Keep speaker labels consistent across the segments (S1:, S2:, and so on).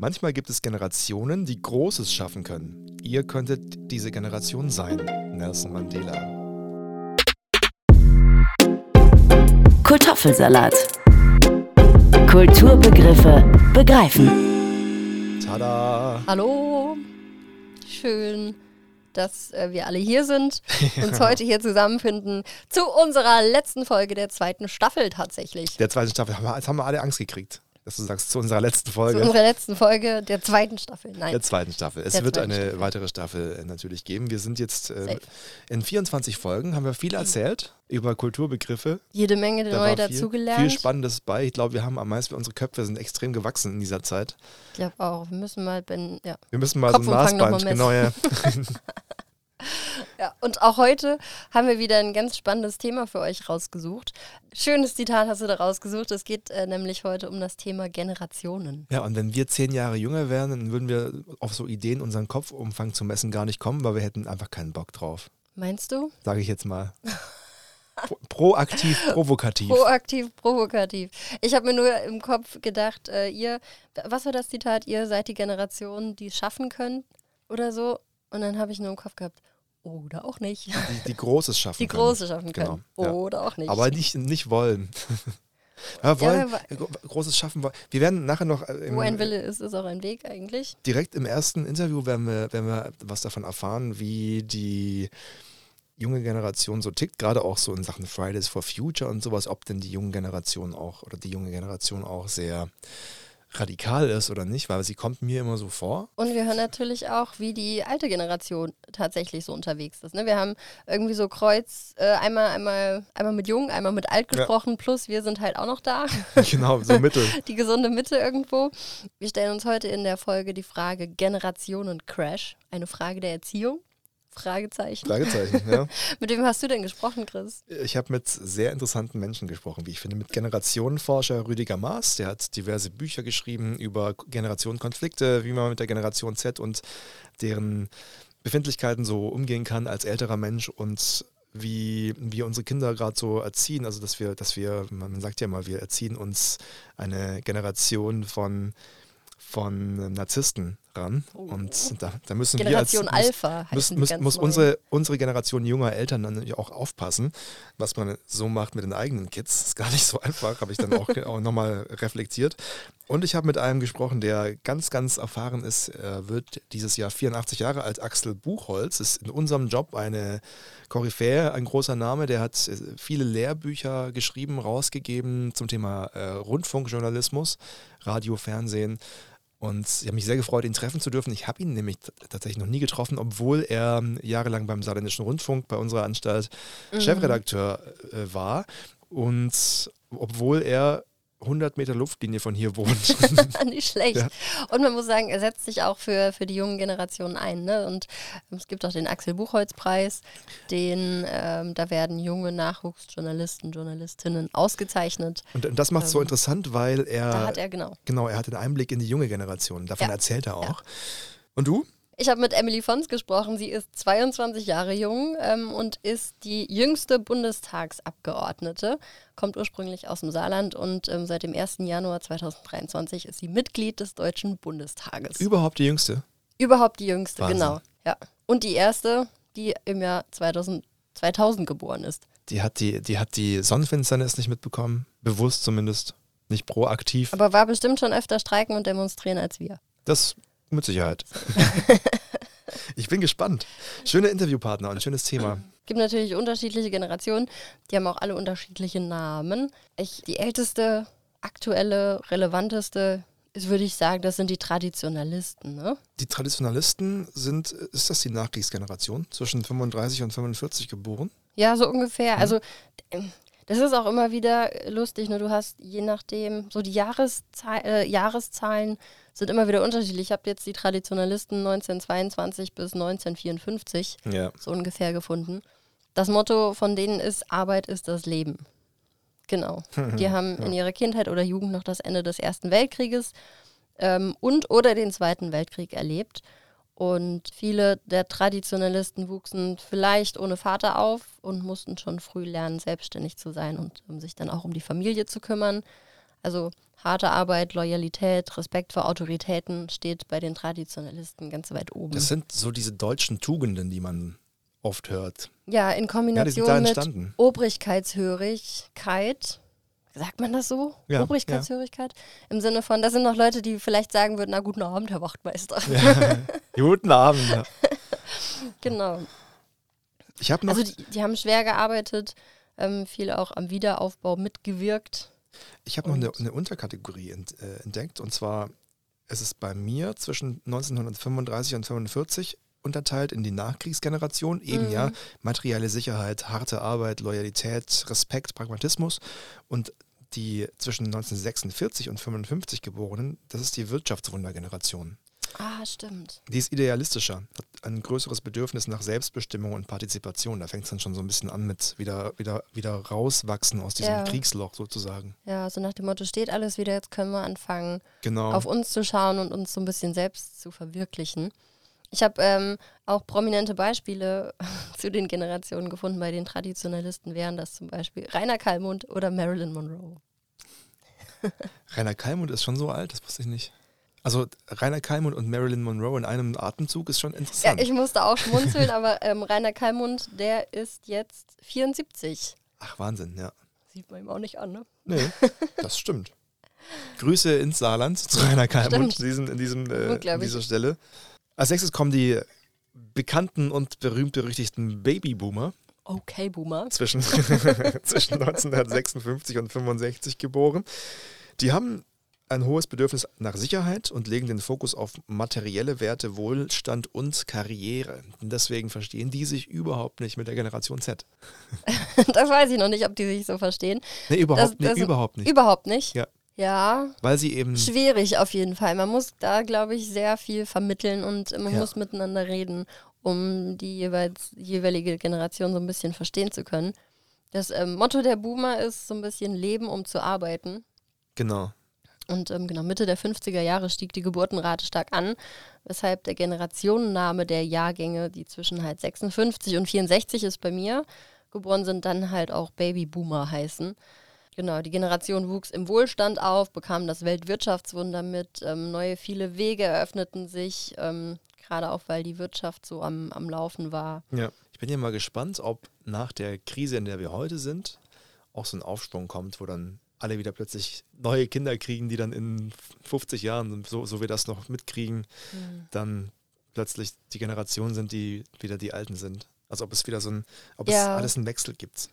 S1: Manchmal gibt es Generationen, die Großes schaffen können. Ihr könntet diese Generation sein. Nelson Mandela.
S2: Kultoffelsalat. Kulturbegriffe begreifen.
S1: Tada!
S3: Hallo, schön, dass äh, wir alle hier sind, uns heute hier zusammenfinden zu unserer letzten Folge der zweiten Staffel tatsächlich.
S1: Der zweiten Staffel. Jetzt haben wir alle Angst gekriegt, dass du sagst, zu unserer letzten Folge.
S3: Zu unserer letzten Folge der zweiten Staffel. Nein,
S1: der zweiten Staffel. Es
S3: Der
S1: wird eine
S3: Staffel.
S1: weitere Staffel äh, natürlich geben. Wir sind jetzt äh, in 24 Folgen, haben wir viel erzählt über Kulturbegriffe.
S3: jede Menge
S1: Da
S3: neu dazugelernt.
S1: viel Spannendes bei. Ich glaube, wir haben am meisten, unsere Köpfe sind extrem gewachsen in dieser Zeit.
S3: Ich glaube auch, wir müssen mal, wenn, ja.
S1: Wir müssen mal so ein Maßband, genau, ja.
S3: ja. Und auch heute haben wir wieder ein ganz spannendes Thema für euch rausgesucht. Schönes Zitat hast du da rausgesucht. Es geht äh, nämlich heute um das Thema Generationen.
S1: Ja, und wenn wir zehn Jahre jünger wären, dann würden wir auf so Ideen, unseren Kopfumfang zu messen, gar nicht kommen, weil wir hätten einfach keinen Bock drauf.
S3: Meinst du?
S1: Sage ich jetzt mal. Pro proaktiv, provokativ.
S3: Proaktiv, provokativ. Ich habe mir nur im Kopf gedacht, äh, ihr, was war das Zitat? Ihr seid die Generation, die es schaffen können oder so. Und dann habe ich nur im Kopf gehabt, oder auch nicht.
S1: die, die Großes schaffen
S3: Die
S1: können.
S3: Große schaffen können.
S1: Genau, ja.
S3: Oder auch nicht.
S1: Aber nicht, nicht wollen. ja, wollen, gro- Großes schaffen wollen. Wir werden nachher noch äh, im,
S3: Wo ein Wille ist, ist auch ein Weg eigentlich.
S1: direkt im ersten Interview werden wir, werden wir was davon erfahren, wie die junge Generation so tickt, gerade auch so in Sachen Fridays for Future und sowas, ob denn die junge Generation auch oder die junge Generation auch sehr radikal ist oder nicht, weil sie kommt mir immer so vor.
S3: Und wir hören natürlich auch, wie die alte Generation tatsächlich so unterwegs ist. Ne? Wir haben irgendwie so Kreuz, äh, einmal, einmal, einmal mit Jung, einmal mit Alt
S1: Ja.
S3: gesprochen, plus wir sind halt auch noch da.
S1: genau, so mittel.
S3: die gesunde Mitte irgendwo. Wir stellen uns heute in der Folge die Frage Generationen Crash, eine Frage der Erziehung. Fragezeichen.
S1: Fragezeichen, ja.
S3: Mit wem hast du denn gesprochen, Chris?
S1: Ich habe mit sehr interessanten Menschen gesprochen, wie ich finde, mit Generationenforscher Rüdiger Maas, der hat diverse Bücher geschrieben über Generationenkonflikte, wie man mit der Generation Z und deren Befindlichkeiten so umgehen kann als älterer Mensch und wie wir unsere Kinder gerade so erziehen, also dass wir, dass wir, man sagt ja mal, wir erziehen uns eine Generation von von Narzissten ran und da, da müssen
S3: Generation
S1: wir als,
S3: Alpha
S1: muss, muss, muss
S3: neu.
S1: unsere, unsere Generation junger Eltern dann natürlich auch aufpassen, was man so macht mit den eigenen Kids. ist gar nicht so einfach, habe ich dann auch, auch nochmal reflektiert. Und ich habe mit einem gesprochen, der ganz, ganz erfahren ist. Er wird dieses Jahr 84 Jahre alt. Axel Buchholz ist in unserem Job eine Koryphäe, ein großer Name. Der hat äh, viele Lehrbücher geschrieben, rausgegeben zum Thema äh, Rundfunkjournalismus, Radio, Fernsehen. Und ich habe mich sehr gefreut, ihn treffen zu dürfen. Ich habe ihn nämlich tatsächlich noch nie getroffen, obwohl er ähm, jahrelang beim Saarländischen Rundfunk bei unserer Anstalt Chefredakteur äh, war. Und obwohl er 100 Meter Luftlinie von hier wohnt.
S3: Nicht schlecht.
S1: Ja.
S3: Und man muss sagen, er setzt sich auch für, für die jungen Generationen ein. Ne? Und es gibt auch den Axel Buchholz-Preis, den, ähm, da werden junge Nachwuchsjournalisten, Journalistinnen ausgezeichnet.
S1: Und das macht es so
S3: Ähm,
S1: interessant, weil er,
S3: Da hat er, genau.
S1: genau, er hat einen Einblick in die junge Generation. Davon
S3: Ja.
S1: erzählt er auch.
S3: Ja.
S1: Und du?
S3: Ich habe mit Emily Fons gesprochen. Sie ist 22 Jahre jung ähm, und ist die jüngste Bundestagsabgeordnete, kommt ursprünglich aus dem Saarland und ähm, seit dem 1. Januar 2023 ist sie Mitglied des Deutschen Bundestages.
S1: Überhaupt die Jüngste.
S3: Überhaupt die jüngste,
S1: Wahnsinn.
S3: genau. Ja. Und die erste, die im Jahr 2000, 2000 geboren ist.
S1: Die hat die, die hat die Sonnenfinsternis nicht mitbekommen. Bewusst zumindest. Nicht proaktiv.
S3: Aber war bestimmt schon öfter streiken und demonstrieren als wir.
S1: Das mit Sicherheit. ich bin gespannt. Schöne Interviewpartner und ein schönes Thema.
S3: gibt natürlich unterschiedliche Generationen, die haben auch alle unterschiedliche Namen. Ich, die älteste, aktuelle, relevanteste, ist, würde ich sagen, das sind die Traditionalisten. Ne?
S1: Die Traditionalisten sind, ist das die Nachkriegsgeneration? Zwischen 35 und 45 geboren?
S3: Ja, so ungefähr.
S1: Mhm.
S3: Also ähm, das ist auch immer wieder lustig. Ne? Du hast je nachdem, so die Jahreszahl, äh, Jahreszahlen sind immer wieder unterschiedlich. Ich habe jetzt die Traditionalisten 1922 bis 1954
S1: Ja.
S3: so ungefähr gefunden. Das Motto von denen ist, Arbeit ist das Leben. Genau. Die haben in ihrer Kindheit oder Jugend noch das Ende des Ersten Weltkrieges ähm, und oder den Zweiten Weltkrieg erlebt. Und viele der Traditionalisten wuchsen vielleicht ohne Vater auf und mussten schon früh lernen, selbstständig zu sein und um sich dann auch um die Familie zu kümmern. Also harte Arbeit, Loyalität, Respekt vor Autoritäten steht bei den Traditionalisten ganz weit oben.
S1: Das sind so diese deutschen Tugenden, die man oft hört.
S3: ja, in
S1: Ja,
S3: Kombination
S1: da
S3: mit. Obrigkeitshörigkeit. Sagt man das so?
S1: Ja,
S3: Obrigkeitshörigkeit? Im Sinne von, das sind noch Leute, die vielleicht sagen würden, na guten Abend, Herr Wachtmeister.
S1: Guten Abend. Ja.
S3: genau.
S1: Ich habe noch,
S3: Also die, die haben schwer gearbeitet, ähm, viel auch am Wiederaufbau mitgewirkt.
S1: Ich hab noch eine, eine Unterkategorie äh, entdeckt und zwar ist es bei mir zwischen 1935 und 45 unterteilt in die Nachkriegsgeneration, eben
S3: Mhm.
S1: ja materielle Sicherheit, harte Arbeit, Loyalität, Respekt, Pragmatismus und die zwischen 1946 und 55 Geborenen, das ist die Wirtschaftswundergeneration.
S3: Ah, stimmt.
S1: Die ist idealistischer, hat ein größeres Bedürfnis nach Selbstbestimmung und Partizipation. Da fängt es dann schon so ein bisschen an mit wieder, wieder, wieder rauswachsen aus diesem
S3: Ja.
S1: Kriegsloch sozusagen.
S3: Ja, so nach dem Motto, steht alles wieder, jetzt können wir anfangen,
S1: Genau.
S3: auf uns zu schauen und uns so ein bisschen selbst zu verwirklichen. Ich habe ähm, auch prominente Beispiele zu den Generationen gefunden. Bei den Traditionalisten wären das zum Beispiel Rainer Kallmund oder Marilyn Monroe.
S1: Rainer Kallmund ist schon so alt, das wusste ich nicht. Also Rainer Kallmund und Marilyn Monroe in einem Atemzug ist schon
S3: Ja,
S1: interessant.
S3: ich musste auch schmunzeln, aber ähm, Rainer Kallmund, der ist jetzt 74.
S1: Ach, Wahnsinn, ja.
S3: Sieht man ihm auch nicht an, ne?
S1: Nee, das stimmt. Grüße ins Saarland zu Rainer Kallmund
S3: Stimmt.
S1: in, diesem, in, diesem, äh,
S3: Unglaublich.
S1: dieser Stelle. Als nächstes kommen die bekannten und berühmt-berüchtigten Babyboomer.
S3: Okay, Boomer.
S1: zwischen, zwischen 1956 und 65 geboren. Die haben ein hohes Bedürfnis nach Sicherheit und legen den Fokus auf materielle Werte, Wohlstand und Karriere. Deswegen verstehen die sich überhaupt nicht mit der Generation Z.
S3: Das weiß ich noch nicht, ob die sich so verstehen.
S1: Nee, überhaupt,
S3: Das-
S1: nicht,
S3: das-
S1: überhaupt nicht.
S3: Überhaupt nicht.
S1: Ja.
S3: Ja,
S1: Weil sie eben,
S3: schwierig auf jeden Fall. Man muss da, glaube ich, sehr viel vermitteln und man
S1: Ja.
S3: muss miteinander reden, um die jeweils jeweilige Generation so ein bisschen verstehen zu können. Das ähm, Motto der Boomer ist so ein bisschen Leben, um zu arbeiten.
S1: genau,
S3: Und ähm, genau Mitte der 50er Jahre stieg die Geburtenrate stark an, weshalb der Generationenname der Jahrgänge, die zwischen halt 56 und 64 ist bei mir, geboren sind, dann halt auch Babyboomer heißen. Genau, die Generation wuchs im Wohlstand auf, bekam das Weltwirtschaftswunder mit, ähm, neue viele Wege eröffneten sich, ähm, gerade auch weil die Wirtschaft so am, am Laufen war.
S1: ja. Ich bin ja mal gespannt, ob nach der Krise, in der wir heute sind, auch so ein Aufschwung kommt, wo dann alle wieder plötzlich neue Kinder kriegen, die dann in 50 Jahren, so, so wir das noch mitkriegen, dann plötzlich die Generation sind, die wieder die Alten sind. Also ob es wieder so ein, ob es
S3: Ja.
S1: alles einen Wechsel gibt.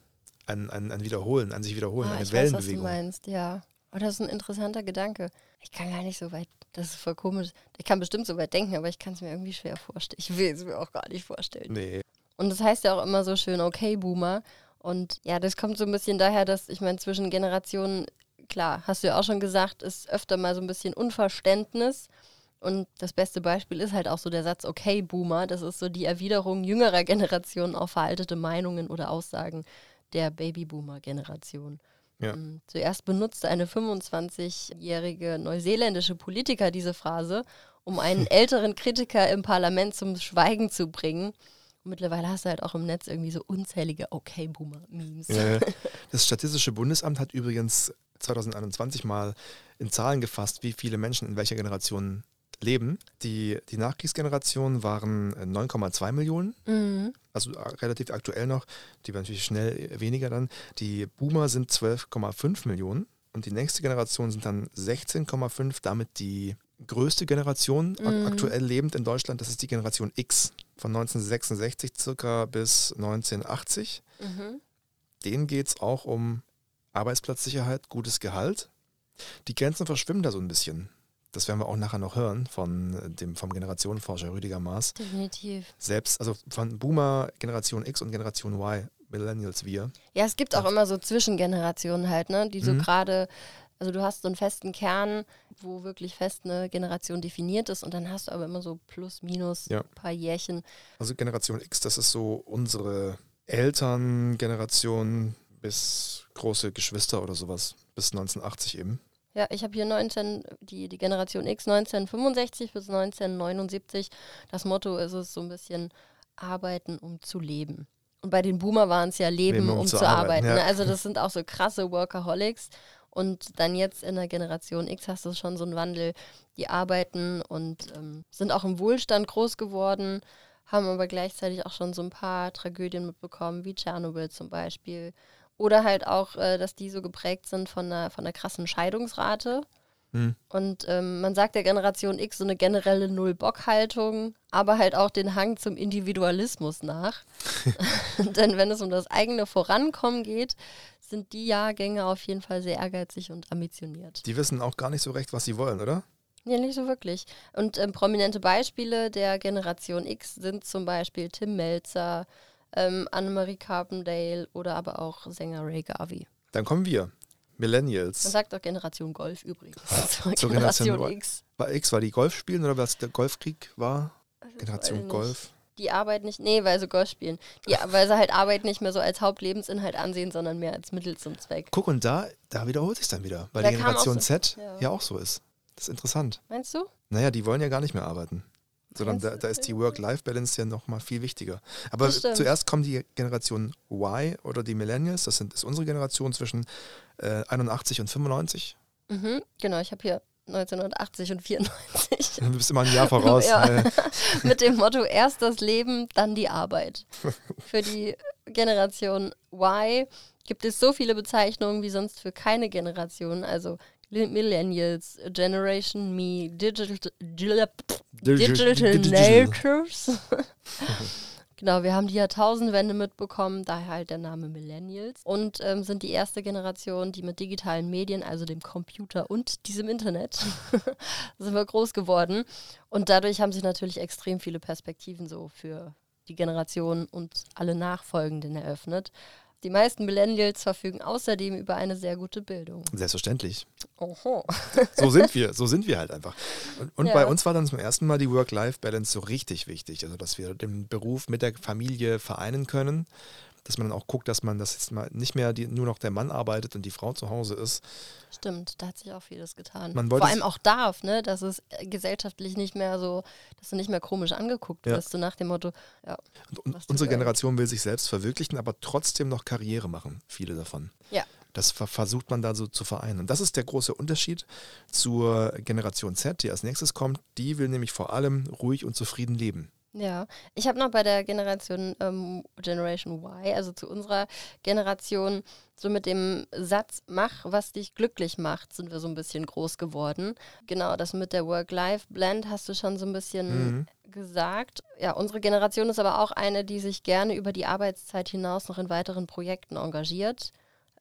S1: Ein, ein, ein Wiederholen, ein sich wiederholen,
S3: Ah,
S1: eine
S3: ich weiß, was du
S1: Wellenbewegung.
S3: meinst, ja. Oh, das ist ein interessanter Gedanke. Ich kann gar nicht so weit, das ist voll komisch. Ich kann bestimmt so weit denken, aber ich kann es mir irgendwie schwer vorstellen. Ich will es mir auch gar nicht vorstellen.
S1: Nee.
S3: Und das heißt ja auch immer so schön, okay, Boomer. Und ja, das kommt so ein bisschen daher, dass, ich meine, zwischen Generationen, klar, hast du ja auch schon gesagt, ist öfter mal so ein bisschen Unverständnis. Und das beste Beispiel ist halt auch so der Satz, okay, Boomer. Das ist so die Erwiderung jüngerer Generationen auf veraltete Meinungen oder Aussagen der Babyboomer-Generation.
S1: Ja.
S3: Ähm, Zuerst benutzte eine 25-jährige neuseeländische Politiker diese Phrase, um einen älteren Kritiker im Parlament zum Schweigen zu bringen. Und mittlerweile hast du halt auch im Netz irgendwie so unzählige Okay-Boomer-Memes.
S1: Äh, Das Statistische Bundesamt hat übrigens 2021 mal in Zahlen gefasst, wie viele Menschen in welcher Generation leben. Die, die Nachkriegsgeneration waren äh, 9,2 Millionen,
S3: Mhm.
S1: also äh, relativ aktuell noch. Die waren natürlich schnell äh, weniger dann. Die Boomer sind 12,5 Millionen und die nächste Generation sind dann 16,5, damit die größte Generation
S3: Mhm.
S1: aktuell lebend in Deutschland. Das ist die Generation X von 1966 circa bis 1980
S3: Mhm.
S1: denen geht es auch um Arbeitsplatzsicherheit, gutes Gehalt. Die Grenzen verschwimmen da so ein bisschen. Das werden wir auch nachher noch hören von äh, dem, vom Generationenforscher Rüdiger Maas.
S3: Definitiv.
S1: Selbst, also von Boomer, Generation X und Generation Y, Millennials wir.
S3: Ja, es gibt auch immer so Zwischengenerationen halt, ne? Die so
S1: Mhm.
S3: gerade, also du hast so einen festen Kern, wo wirklich fest eine Generation definiert ist und dann hast du aber immer so plus, minus
S1: Ja.
S3: ein paar Jährchen.
S1: Also Generation X, das ist so unsere Elterngeneration bis große Geschwister oder sowas, bis 1980 eben.
S3: Ja, ich habe hier 19, die, die Generation X 1965 bis 1979. Das Motto ist es so ein bisschen arbeiten, um zu leben. Und bei den Boomer waren es ja Leben, um, zu arbeiten.
S1: ja.
S3: ne? Also das sind auch so krasse Workaholics. Und dann jetzt in der Generation X hast du schon so einen Wandel, die arbeiten und ähm, sind auch im Wohlstand groß geworden, haben aber gleichzeitig auch schon so ein paar Tragödien mitbekommen, wie Tschernobyl zum Beispiel. Oder halt auch, äh, dass die so geprägt sind von einer, von einer krassen Scheidungsrate.
S1: Hm.
S3: Und ähm, man sagt der Generation X so eine generelle Null-Bock-Haltung, aber halt auch den Hang zum Individualismus nach. Denn wenn es um das eigene Vorankommen geht, sind die Jahrgänge auf jeden Fall sehr ehrgeizig und ambitioniert.
S1: Die wissen auch gar nicht so recht, was sie wollen, oder?
S3: Ja, nicht so wirklich. Und ähm, prominente Beispiele der Generation X sind zum Beispiel Tim Melzer, ähm, Annemarie Carpendale oder aber auch Sänger Ray Garvey.
S1: Dann kommen wir.
S3: Man
S1: Millennials.
S3: sagt auch Generation Golf übrigens. Zur Generation
S1: Generation
S3: X.
S1: War X, weil die Golf spielen oder was der Golfkrieg war?
S3: ich
S1: Generation. Golf.
S3: Die Arbeit nicht, nee, weil sie Golf spielen. Die, weil sie halt Arbeit nicht mehr so als Hauptlebensinhalt ansehen, sondern mehr als Mittel zum Zweck.
S1: Guck, und da, da wiederholt sich dann wieder, weil
S3: Da
S1: die Generation
S3: so-
S1: Z
S3: ja.
S1: ja. auch so ist. Das ist interessant.
S3: Meinst du?
S1: Naja, die wollen ja gar nicht mehr arbeiten. Sondern da, da ist die Work-Life-Balance ja nochmal viel wichtiger. Aber zuerst kommen die Generation Y oder die Millennials, das sind, ist unsere Generation zwischen äh, 81 und 95.
S3: Mhm, genau, ich habe hier 1980 und 94.
S1: Du bist immer ein Jahr voraus.
S3: Ja.
S1: Äh,
S3: Mit dem Motto erst das Leben, dann die Arbeit. Für die Generation Y gibt es so viele Bezeichnungen wie sonst für keine Generation. Also Millennials, Generation Me, Digital, Digital, Natives. genau, wir haben die Jahrtausendwende mitbekommen, daher halt der Name Millennials. Und ähm, sind die erste Generation, die mit digitalen Medien, also dem Computer und diesem Internet, sind wir groß geworden. Und dadurch haben sich natürlich extrem viele Perspektiven so für die Generation und alle Nachfolgenden eröffnet. Die meisten Millennials verfügen außerdem über eine sehr gute Bildung.
S1: Selbstverständlich.
S3: Oho.
S1: So sind wir, so sind wir halt einfach. Und, und
S3: Ja.
S1: bei uns war dann zum ersten Mal die Work-Life-Balance so richtig wichtig. Also, dass wir den Beruf mit der Familie vereinen können. Dass man dann auch guckt, dass man das jetzt mal nicht mehr die, nur noch der Mann arbeitet und die Frau zu Hause ist.
S3: Stimmt, da hat sich auch vieles getan.
S1: Man wollte
S3: Vor allem auch darf, ne? Dass es äh, gesellschaftlich nicht mehr so, dass du nicht mehr komisch angeguckt
S1: Ja.
S3: wirst, so nach dem Motto, ja.
S1: Und, und unsere. Generation will sich selbst verwirklichen, aber trotzdem noch Karriere machen. Viele davon.
S3: Ja.
S1: Das ver versucht man da so zu vereinen. Und das ist der große Unterschied zur Generation Z, die als nächstes kommt. Die will nämlich vor allem ruhig und zufrieden leben.
S3: Ja, ich habe noch bei der Generation ähm, Generation Y, also zu unserer Generation, so mit dem Satz, mach, was dich glücklich macht, sind wir so ein bisschen groß geworden. Genau, das mit der Work-Life-Blend hast du schon so ein bisschen
S1: Mhm.
S3: gesagt. Ja, unsere Generation ist aber auch eine, die sich gerne über die Arbeitszeit hinaus noch in weiteren Projekten engagiert.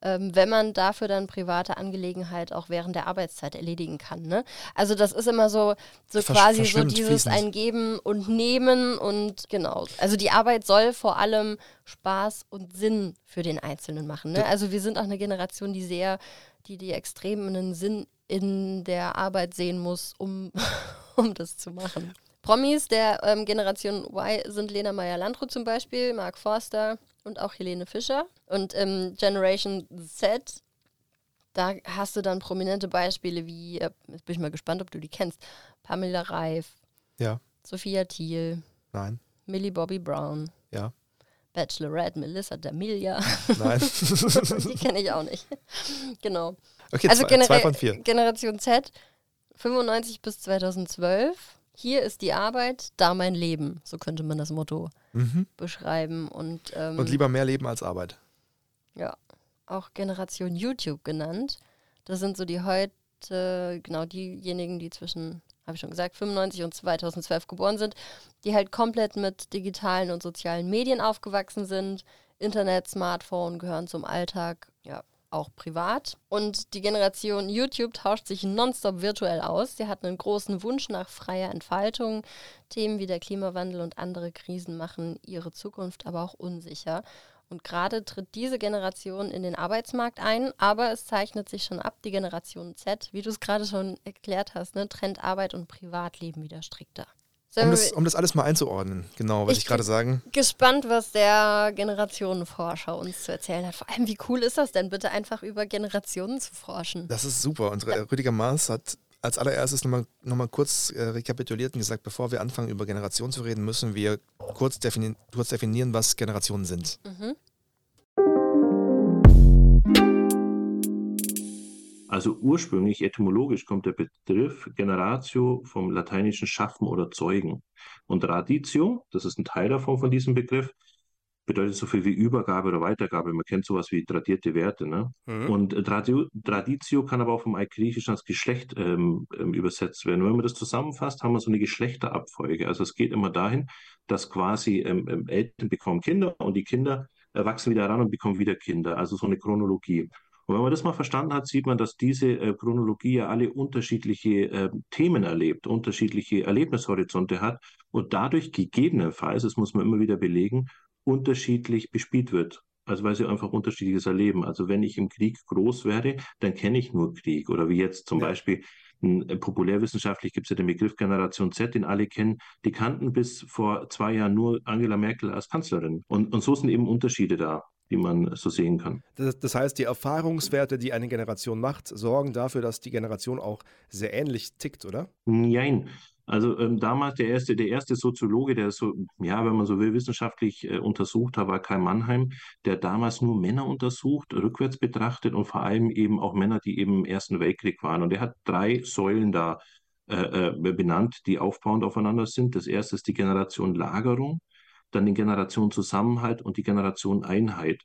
S3: Ähm, wenn man dafür dann private Angelegenheit auch während der Arbeitszeit erledigen kann. Ne? Also das ist immer so, so
S1: Versch-
S3: quasi so dieses
S1: fließend.
S3: ein Geben und Nehmen und genau. Also die Arbeit soll vor allem Spaß und Sinn für den Einzelnen machen. Ne? Also wir sind auch eine Generation, die sehr, die die extrem einen Sinn in der Arbeit sehen muss, um, um das zu machen. Promis der ähm, Generation Y sind Lena Meyer-Landrut zum Beispiel, Mark Forster und auch Helene Fischer. Und ähm, Generation Z, da hast du dann prominente Beispiele wie, äh, jetzt bin ich mal gespannt, ob du die kennst, Pamela Reif,
S1: Ja,
S3: Sophia Thiel,
S1: nein,
S3: Millie Bobby Brown,
S1: ja,
S3: Bachelorette Melissa D'Amelia.
S1: nein.
S3: die kenne ich auch nicht. genau.
S1: Okay,
S3: also
S1: zwei, zwei von vier.
S3: Generation Z, 95 bis 2012. Hier ist die Arbeit, da mein Leben. So könnte man das Motto
S1: Mhm.
S3: beschreiben. Und, ähm,
S1: Und lieber mehr Leben als Arbeit.
S3: ja, auch Generation YouTube genannt. Das sind so die heute, genau diejenigen, die zwischen, habe ich schon gesagt, 95 und 2012 geboren sind, die halt komplett mit digitalen und sozialen Medien aufgewachsen sind. Internet, Smartphone gehören zum Alltag, auch privat. Und die Generation YouTube tauscht sich nonstop virtuell aus. Sie hat einen großen Wunsch nach freier Entfaltung. Themen wie der Klimawandel und andere Krisen machen ihre Zukunft aber auch unsicher. Und gerade tritt diese Generation in den Arbeitsmarkt ein, aber es zeichnet sich schon ab, die Generation Z, wie du es gerade schon erklärt hast, ne, trennt Arbeit und Privatleben wieder strikter.
S1: Um das, um das alles mal einzuordnen, genau, wollte
S3: Ich
S1: ich gerade sagen.
S3: gespannt, was der Generationenforscher uns zu erzählen hat. Vor allem, wie cool ist das denn, bitte einfach über Generationen zu forschen?
S1: Das ist super. Und Re- Rüdiger Maas hat als allererstes nochmal noch mal kurz äh, rekapituliert und gesagt, bevor wir anfangen, über Generationen zu reden, müssen wir kurz definieren, kurz definieren was Generationen sind.
S4: Also ursprünglich, etymologisch kommt der Begriff Generatio vom lateinischen Schaffen oder Zeugen. Und Raditio, das ist ein Teil davon von diesem Begriff, bedeutet so viel wie Übergabe oder Weitergabe. Man kennt sowas wie tradierte Werte. Ne? Mhm. Und äh, Tradio, Traditio kann aber auch vom Altgriechischen als Geschlecht ähm, ähm, übersetzt werden. wenn man das zusammenfasst, haben wir so eine Geschlechterabfolge. Also es geht immer dahin, dass quasi ähm, ähm, Eltern bekommen Kinder und die Kinder wachsen wieder heran und bekommen wieder Kinder. Also so eine Chronologie. Und wenn man das mal verstanden hat, sieht man, dass diese äh, Chronologie ja alle unterschiedliche äh, Themen erlebt, unterschiedliche Erlebnishorizonte hat und dadurch gegebenenfalls, das muss man immer wieder belegen, unterschiedlich bespielt wird. Also weil sie einfach unterschiedliches erleben. Also wenn ich im Krieg groß werde, dann kenne ich nur Krieg. Oder wie jetzt zum ja. Beispiel äh, populärwissenschaftlich gibt es ja den Begriff Generation Z, den alle kennen. Die kannten bis vor zwei Jahren nur Angela Merkel als Kanzlerin. Und, und so sind eben Unterschiede da die man so sehen kann.
S1: Das, das, heißt, die Erfahrungswerte, die eine Generation macht, sorgen dafür, dass die Generation auch sehr ähnlich tickt, oder?
S4: Nein. Also ähm, damals der erste, der erste Soziologe, der so, ja, wenn man so will, wissenschaftlich äh, untersucht hat, war Karl Mannheim, der damals nur Männer untersucht, rückwärts betrachtet und vor allem eben auch Männer, die eben im Ersten Weltkrieg waren. Und er hat drei Säulen da äh, äh, benannt, die aufbauend aufeinander sind. Das erste ist die Generation Lagerung, dann die Generation Zusammenhalt und die Generation Einheit.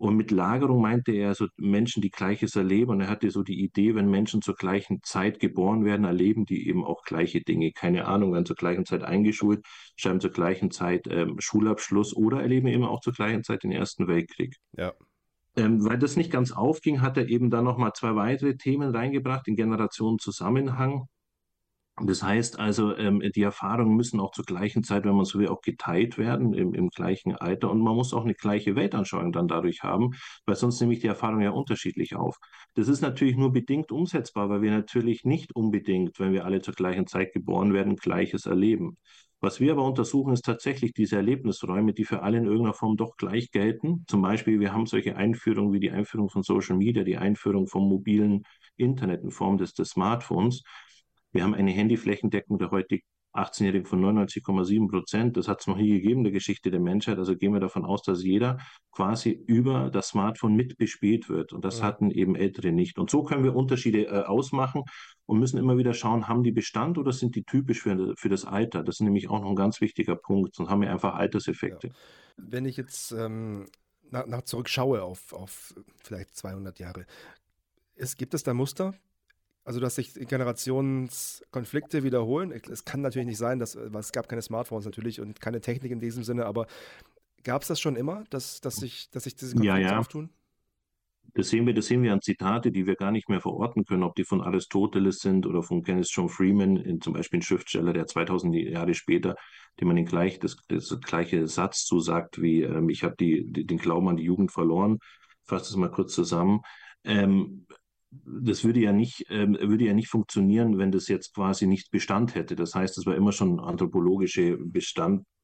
S4: Und mit Lagerung meinte er so Menschen, die Gleiches erleben. Und er hatte so die Idee, wenn Menschen zur gleichen Zeit geboren werden, erleben die eben auch gleiche Dinge. Keine Ahnung, werden zur gleichen Zeit eingeschult, schreiben zur gleichen Zeit ähm, Schulabschluss oder erleben eben auch zur gleichen Zeit den Ersten Weltkrieg.
S1: Ja.
S4: Ähm, weil das nicht ganz aufging, hat er eben dann nochmal zwei weitere Themen reingebracht, den Generationenzusammenhang das heißt also, ähm, die Erfahrungen müssen auch zur gleichen Zeit, wenn man so will, auch geteilt werden im, im gleichen Alter. Und man muss auch eine gleiche Weltanschauung dann dadurch haben, weil sonst nehme ich die Erfahrung ja unterschiedlich auf. Das ist natürlich nur bedingt umsetzbar, weil wir natürlich nicht unbedingt, wenn wir alle zur gleichen Zeit geboren werden, Gleiches erleben. Was wir aber untersuchen, ist tatsächlich diese Erlebnisräume, die für alle in irgendeiner Form doch gleich gelten. Zum Beispiel, wir haben solche Einführungen wie die Einführung von Social Media, die Einführung vom mobilen Internet in Form des, des Smartphones. Wir haben eine Handyflächendeckung der heutigen 18-Jährigen von 99,7 Prozent. Das hat es noch nie gegeben in der Geschichte der Menschheit. Also gehen wir davon aus, dass jeder quasi über das Smartphone mitbespielt wird. Und das ja. hatten eben Ältere nicht. Und so können wir Unterschiede äh, ausmachen und müssen immer wieder schauen, haben die Bestand oder sind die typisch für, für das Alter? Das ist nämlich auch noch ein ganz wichtiger Punkt. Sonst haben wir einfach Alterseffekte. Ja.
S1: Wenn ich jetzt ähm, nach, nach zurückschaue auf, auf vielleicht 200 Jahre, es, gibt es da Muster, also, dass sich Generationskonflikte wiederholen. Es kann natürlich nicht sein, dass, es gab keine Smartphones natürlich und keine Technik in diesem Sinne, aber gab es das schon immer, dass, dass, sich, dass sich diese
S4: Konflikte ja, ja. auftun? Das sehen wir, das sehen wir an Zitate, die wir gar nicht mehr verorten können, ob die von Aristoteles sind oder von Kenneth John Freeman, in, zum Beispiel ein Schriftsteller, der 2000 Jahre später, dem man den gleich, das, das gleiche Satz zusagt wie, ähm, ich habe den Glauben an die Jugend verloren. Fasse es mal kurz zusammen. Ähm, das würde ja nicht, ähm, würde ja nicht funktionieren, wenn das jetzt quasi nicht Bestand hätte. Das heißt, es war immer schon anthropologische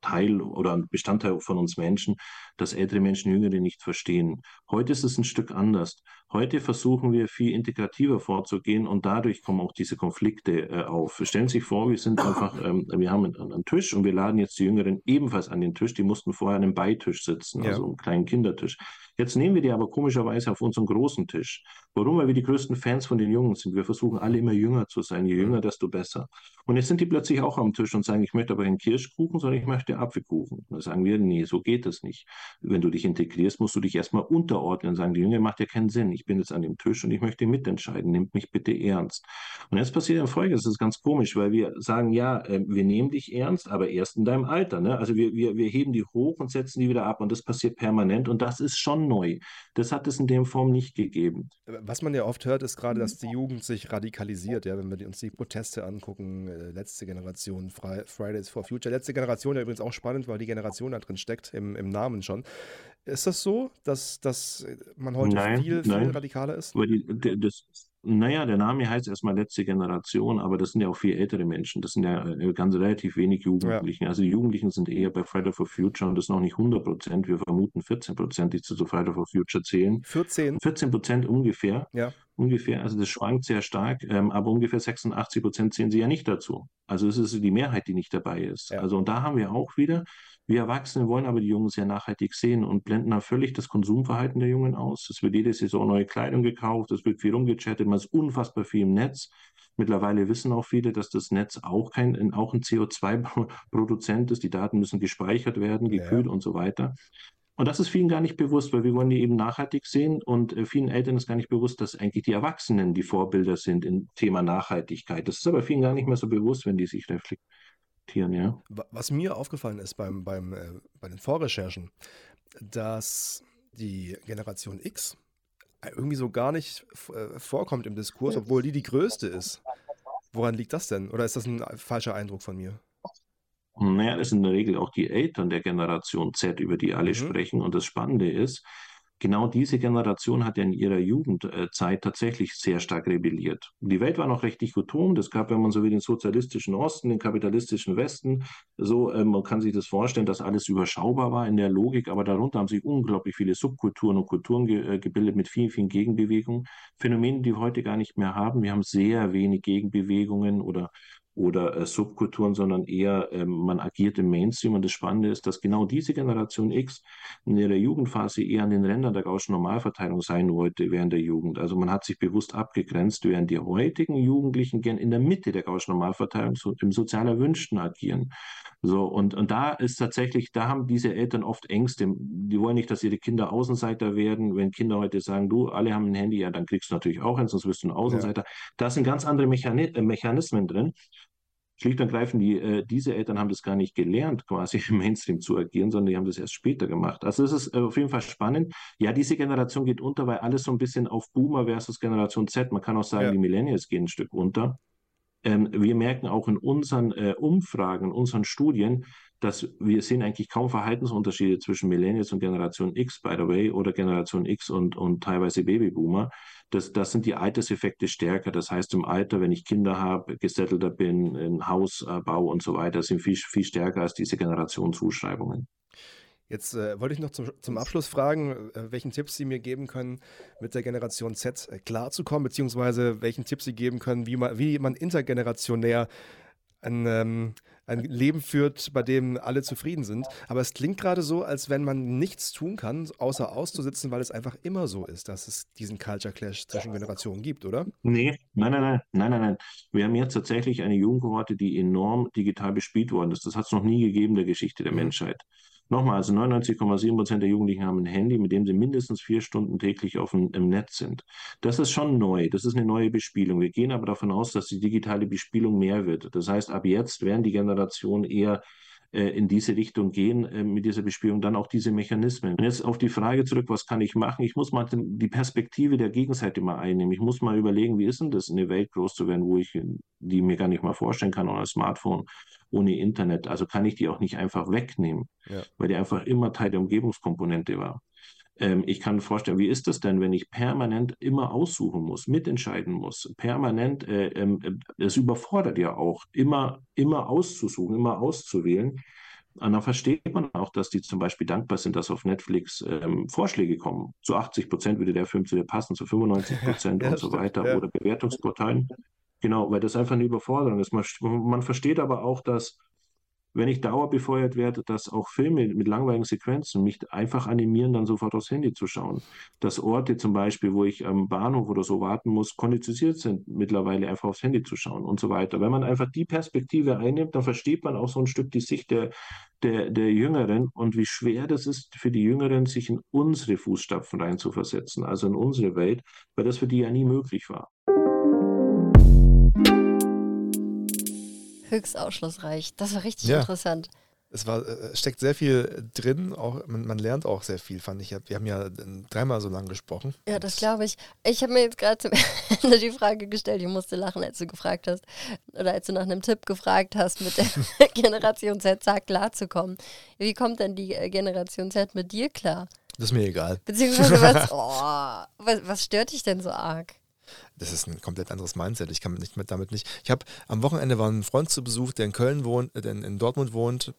S4: Bestandteil oder ein Bestandteil von uns Menschen, dass ältere Menschen Jüngere nicht verstehen. Heute ist es ein Stück anders. Heute versuchen wir viel integrativer vorzugehen und dadurch kommen auch diese Konflikte äh, auf. Stellen Sie sich vor, wir sind einfach, ähm, wir haben einen, einen, Tisch und wir laden jetzt die Jüngeren ebenfalls an den Tisch. Die mussten vorher an einem Beitisch sitzen, ja. also einem kleinen Kindertisch. Jetzt nehmen wir die aber komischerweise auf unseren großen Tisch. Warum? Weil wir die größten Fans von den Jungen sind. Wir versuchen alle immer jünger zu sein. Je jünger, desto besser. Und jetzt sind die plötzlich auch am Tisch und sagen, ich möchte aber keinen Kirschkuchen, sondern ich möchte Apfelkuchen. Da sagen wir, nee, so geht das nicht. Wenn du dich integrierst, musst du dich erstmal unterordnen und sagen, die Jünger macht ja keinen Sinn. Ich bin jetzt an dem Tisch und ich möchte mitentscheiden. Nimmt mich bitte ernst. Und jetzt passiert ein Folgendes, das ist ganz komisch, weil wir sagen, ja, ähm, wir nehmen dich ernst, aber erst in deinem Alter. Ne? Also wir, wir, wir heben die hoch und setzen die wieder ab und das passiert permanent und das ist schon neu. Das hat es in dem Form nicht gegeben.
S1: Was man ja oft hört, ist gerade, dass die Jugend sich radikalisiert. Ja, wenn wir uns die Proteste angucken, äh, letzte Generation, Fridays for Future, letzte Generation, ja übrigens auch spannend, weil die Generation da drin steckt, im, im Namen schon. Ist das so, dass, dass man heute nein, viel, viel nein. radikaler ist?
S4: Aber die, das, naja, der Name heißt erstmal letzte Generation, aber das sind ja auch viel ältere Menschen. Das sind ja äh, ganz relativ wenig Jugendlichen. Ja. Also die Jugendlichen sind eher bei Friday for Future und das noch nicht 100 Prozent. Wir vermuten 14 Prozent, die zu Friday for Future zählen.
S1: 14?
S4: 14 Prozent ungefähr.
S1: Ja.
S4: ungefähr, also das schwankt sehr stark, ähm, aber ungefähr 86 Prozent zählen sie ja nicht dazu. Also es ist die Mehrheit, die nicht dabei ist.
S1: Ja.
S4: Also und da haben wir auch wieder, wir Erwachsene wollen aber die Jungen sehr nachhaltig sehen und blenden da völlig das Konsumverhalten der Jungen aus. Es wird jede Saison neue Kleidung gekauft, es wird viel rumgechattet, man ist unfassbar viel im Netz. Mittlerweile wissen auch viele, dass das Netz auch, kein, auch ein CO2-Produzent ist. Die Daten müssen gespeichert werden, gekühlt
S1: Ja.
S4: und so weiter. Und das ist vielen gar nicht bewusst, weil wir wollen die eben nachhaltig sehen und äh, vielen Eltern ist gar nicht bewusst, dass eigentlich die Erwachsenen die Vorbilder sind im Thema Nachhaltigkeit. Das ist aber vielen gar nicht mehr so bewusst, wenn die sich reflektieren, ja.
S1: Wa- Was mir aufgefallen ist beim, beim, äh, bei den Vorrecherchen, dass die Generation X irgendwie so gar nicht äh, vorkommt im Diskurs, obwohl die die größte ist. Woran liegt das denn? Oder ist das ein falscher Eindruck von mir?
S4: Naja, das sind in der Regel auch die Eltern der Generation Z, über die alle
S1: Mhm.
S4: sprechen. Und das Spannende ist, genau diese Generation hat ja in ihrer Jugendzeit tatsächlich sehr stark rebelliert. Die Welt war noch recht dichotom. Es gab, wenn man so will, den sozialistischen Osten, den kapitalistischen Westen. So, ähm, man kann sich das vorstellen, dass alles überschaubar war in der Logik, aber darunter haben sich unglaublich viele Subkulturen und Kulturen ge äh, gebildet mit vielen, vielen Gegenbewegungen. Phänomene, die wir heute gar nicht mehr haben. Wir haben sehr wenig Gegenbewegungen oder oder äh, Subkulturen, sondern eher ähm, man agiert im Mainstream. Und das Spannende ist, dass genau diese Generation X in ihrer Jugendphase eher an den Rändern der Gaußschen Normalverteilung sein wollte während der Jugend. Also man hat sich bewusst abgegrenzt, während die heutigen Jugendlichen gern in der Mitte der Gaußschen Normalverteilung so, im sozial Erwünschten agieren. So, und, und da ist tatsächlich, da haben diese Eltern oft Ängste. Die wollen nicht, dass ihre Kinder Außenseiter werden. Wenn Kinder heute sagen, du, alle haben ein Handy, ja, dann kriegst du natürlich auch eins, sonst wirst du ein Außenseiter. Da sind ganz andere Mechani äh, Mechanismen drin. Schlicht und greifend, die, äh, diese Eltern haben das gar nicht gelernt, quasi im Mainstream zu agieren, sondern die haben das erst später gemacht. Also es ist äh, auf jeden Fall spannend. Ja, diese Generation geht unter, weil alles so ein bisschen auf Boomer versus Generation Z. Man kann auch sagen,
S1: Ja.
S4: die Millennials gehen ein Stück unter. Ähm, wir merken auch in unseren äh, Umfragen, in unseren Studien, dass wir sehen eigentlich kaum Verhaltensunterschiede zwischen Millennials und Generation X, by the way, oder Generation X und, und teilweise Babyboomer. Das, das sind die Alterseffekte stärker. Das heißt, im Alter, wenn ich Kinder habe, gesettelter bin, ein Haus äh, baue und so weiter, sind viel, viel stärker als diese Generationszuschreibungen.
S1: Jetzt äh, wollte ich noch zum, zum Abschluss fragen, äh, welchen Tipps Sie mir geben können, mit der Generation Z äh, klarzukommen, beziehungsweise welchen Tipps Sie geben können, wie man, wie man intergenerationär ein, ähm, ein Leben führt, bei dem alle zufrieden sind. Aber es klingt gerade so, als wenn man nichts tun kann, außer auszusitzen, weil es einfach immer so ist, dass es diesen Culture Clash zwischen Generationen gibt, oder?
S4: Nee, nein, nein, nein, nein, nein, nein. Wir haben jetzt tatsächlich eine Jugendkohorte, die enorm digital bespielt worden ist. Das hat es noch nie gegeben in der Geschichte der
S1: Mhm.
S4: Nochmal, also 99,7 Prozent der Jugendlichen haben ein Handy, mit dem sie mindestens vier Stunden täglich auf dem, im Netz sind. Das ist schon neu. Das ist eine neue Bespielung. Wir gehen aber davon aus, dass die digitale Bespielung mehr wird. Das heißt, ab jetzt werden die Generationen eher äh, in diese Richtung gehen äh, mit dieser Bespielung, dann auch diese Mechanismen. Und jetzt auf die Frage zurück, was kann ich machen? Ich muss mal die Perspektive der Gegenseite mal einnehmen. Ich muss mal überlegen, wie ist denn das, in eine Welt groß zu werden, wo ich die mir gar nicht mal vorstellen kann, ohne Smartphone, ohne Internet. Also kann ich die auch nicht einfach wegnehmen,
S1: Ja.
S4: weil die einfach immer Teil der Umgebungskomponente war. Ähm, ich kann mir vorstellen, wie ist das denn, wenn ich permanent immer aussuchen muss, mitentscheiden muss, permanent, äh, ähm, äh, das überfordert ja auch, immer, immer auszusuchen, immer auszuwählen. Und dann versteht man auch, dass die zum Beispiel dankbar sind, dass auf Netflix ähm, Vorschläge kommen. Zu 80 Prozent würde der Film zu dir passen, zu 95 Prozent
S1: Ja,
S4: und so
S1: stimmt,
S4: weiter.
S1: ja.
S4: Oder Bewertungsportalen. Genau, weil das einfach eine Überforderung ist. Man, man versteht aber auch, dass wenn ich dauerbefeuert werde, dass auch Filme mit langweiligen Sequenzen mich einfach animieren, dann sofort aufs Handy zu schauen. Dass Orte zum Beispiel, wo ich am Bahnhof oder so warten muss, konditioniert sind, mittlerweile einfach aufs Handy zu schauen und so weiter. Wenn man einfach die Perspektive einnimmt, dann versteht man auch so ein Stück die Sicht der, der, der Jüngeren und wie schwer das ist für die Jüngeren, sich in unsere Fußstapfen reinzuversetzen, also in unsere Welt, weil das für die ja nie möglich war.
S3: Höchst aufschlussreich. Das war richtig
S1: Ja.
S3: interessant.
S1: Es war, äh, steckt sehr viel drin, auch, man, man lernt auch sehr viel, fand ich. Wir haben ja äh, dreimal so lang gesprochen.
S3: Ja, das glaube ich. Ich habe mir jetzt gerade zum Ende die Frage gestellt. Ich musste lachen, als du gefragt hast, oder als du nach einem Tipp gefragt hast, mit der Generation Z klarzukommen. Wie kommt denn die äh, Generation Z mit dir klar?
S1: Das ist mir egal.
S3: Beziehungsweise, was, oh, was, was stört dich denn so arg?
S1: Das ist ein komplett anderes Mindset. Ich kann nicht mit, damit nicht. Ich habe am Wochenende war ein Freund zu Besuch, der in Köln wohnt, äh, der in, in Dortmund wohnt.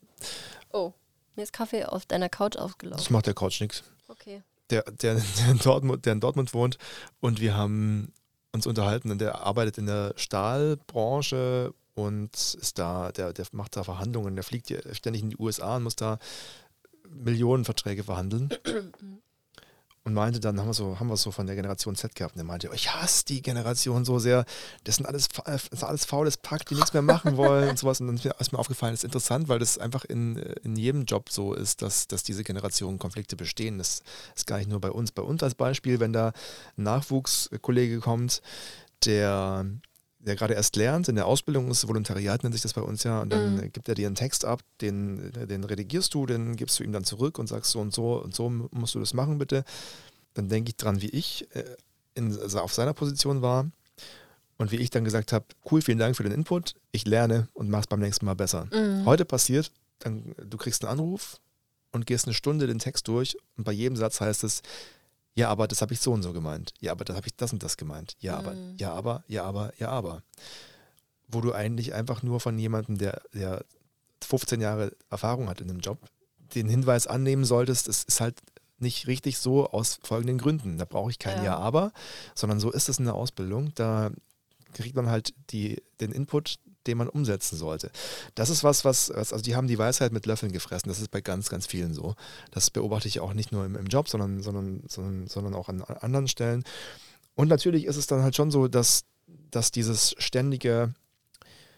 S3: Oh, mir ist Kaffee auf deiner Couch
S1: Das
S3: aufgelaufen.
S1: macht der Couch nichts.
S3: Okay.
S1: Der, der, der, in Dortmund, der in Dortmund wohnt. Und wir haben uns unterhalten und der arbeitet in der Stahlbranche und ist da, der, der macht da Verhandlungen, der fliegt ja ständig in die USA und muss da Millionenverträge verhandeln. Und meinte dann, haben wir so, haben wir so von der Generation Z gehabt. Und er meinte, ich hasse die Generation so sehr. Das sind alles, das ist alles faules Pack, die nichts mehr machen wollen und sowas. Und dann ist mir, ist mir aufgefallen, das ist interessant, weil das einfach in, in jedem Job so ist, dass, dass diese Generationen Konflikte bestehen. Das ist gar nicht nur bei uns. Bei uns als Beispiel, wenn da ein Nachwuchskollege kommt, der der gerade erst lernt, in der Ausbildung ist, Volontariat nennt sich das bei uns ja, und dann mhm. gibt er dir einen Text ab, den, den redigierst du, den gibst du ihm dann zurück und sagst so und so und so musst du das machen bitte. Dann denke ich dran, wie ich äh, in, also auf seiner Position war und wie ich dann gesagt habe, cool, vielen Dank für den Input, ich lerne und mach's beim nächsten Mal besser. Mhm. Heute passiert, dann, du kriegst einen Anruf und gehst eine Stunde den Text durch und bei jedem Satz heißt es, ja, aber das habe ich so und so gemeint. Ja, aber das habe ich das und das gemeint. Ja, aber, mhm. ja, aber, ja, aber, ja, aber. Wo du eigentlich einfach nur von jemandem, der, der 15 Jahre Erfahrung hat in dem Job, den Hinweis annehmen solltest, es ist halt nicht richtig so aus folgenden Gründen. Da brauche ich kein ja. ja, aber, sondern so ist es in der Ausbildung. Da kriegt man halt die, den Input den man umsetzen sollte. Das ist was, was, also die haben die Weisheit mit Löffeln gefressen. Das ist bei ganz, ganz vielen so. Das beobachte ich auch nicht nur im, im Job, sondern, sondern, sondern, sondern auch an anderen Stellen. Und natürlich ist es dann halt schon so, dass, dass dieses ständige,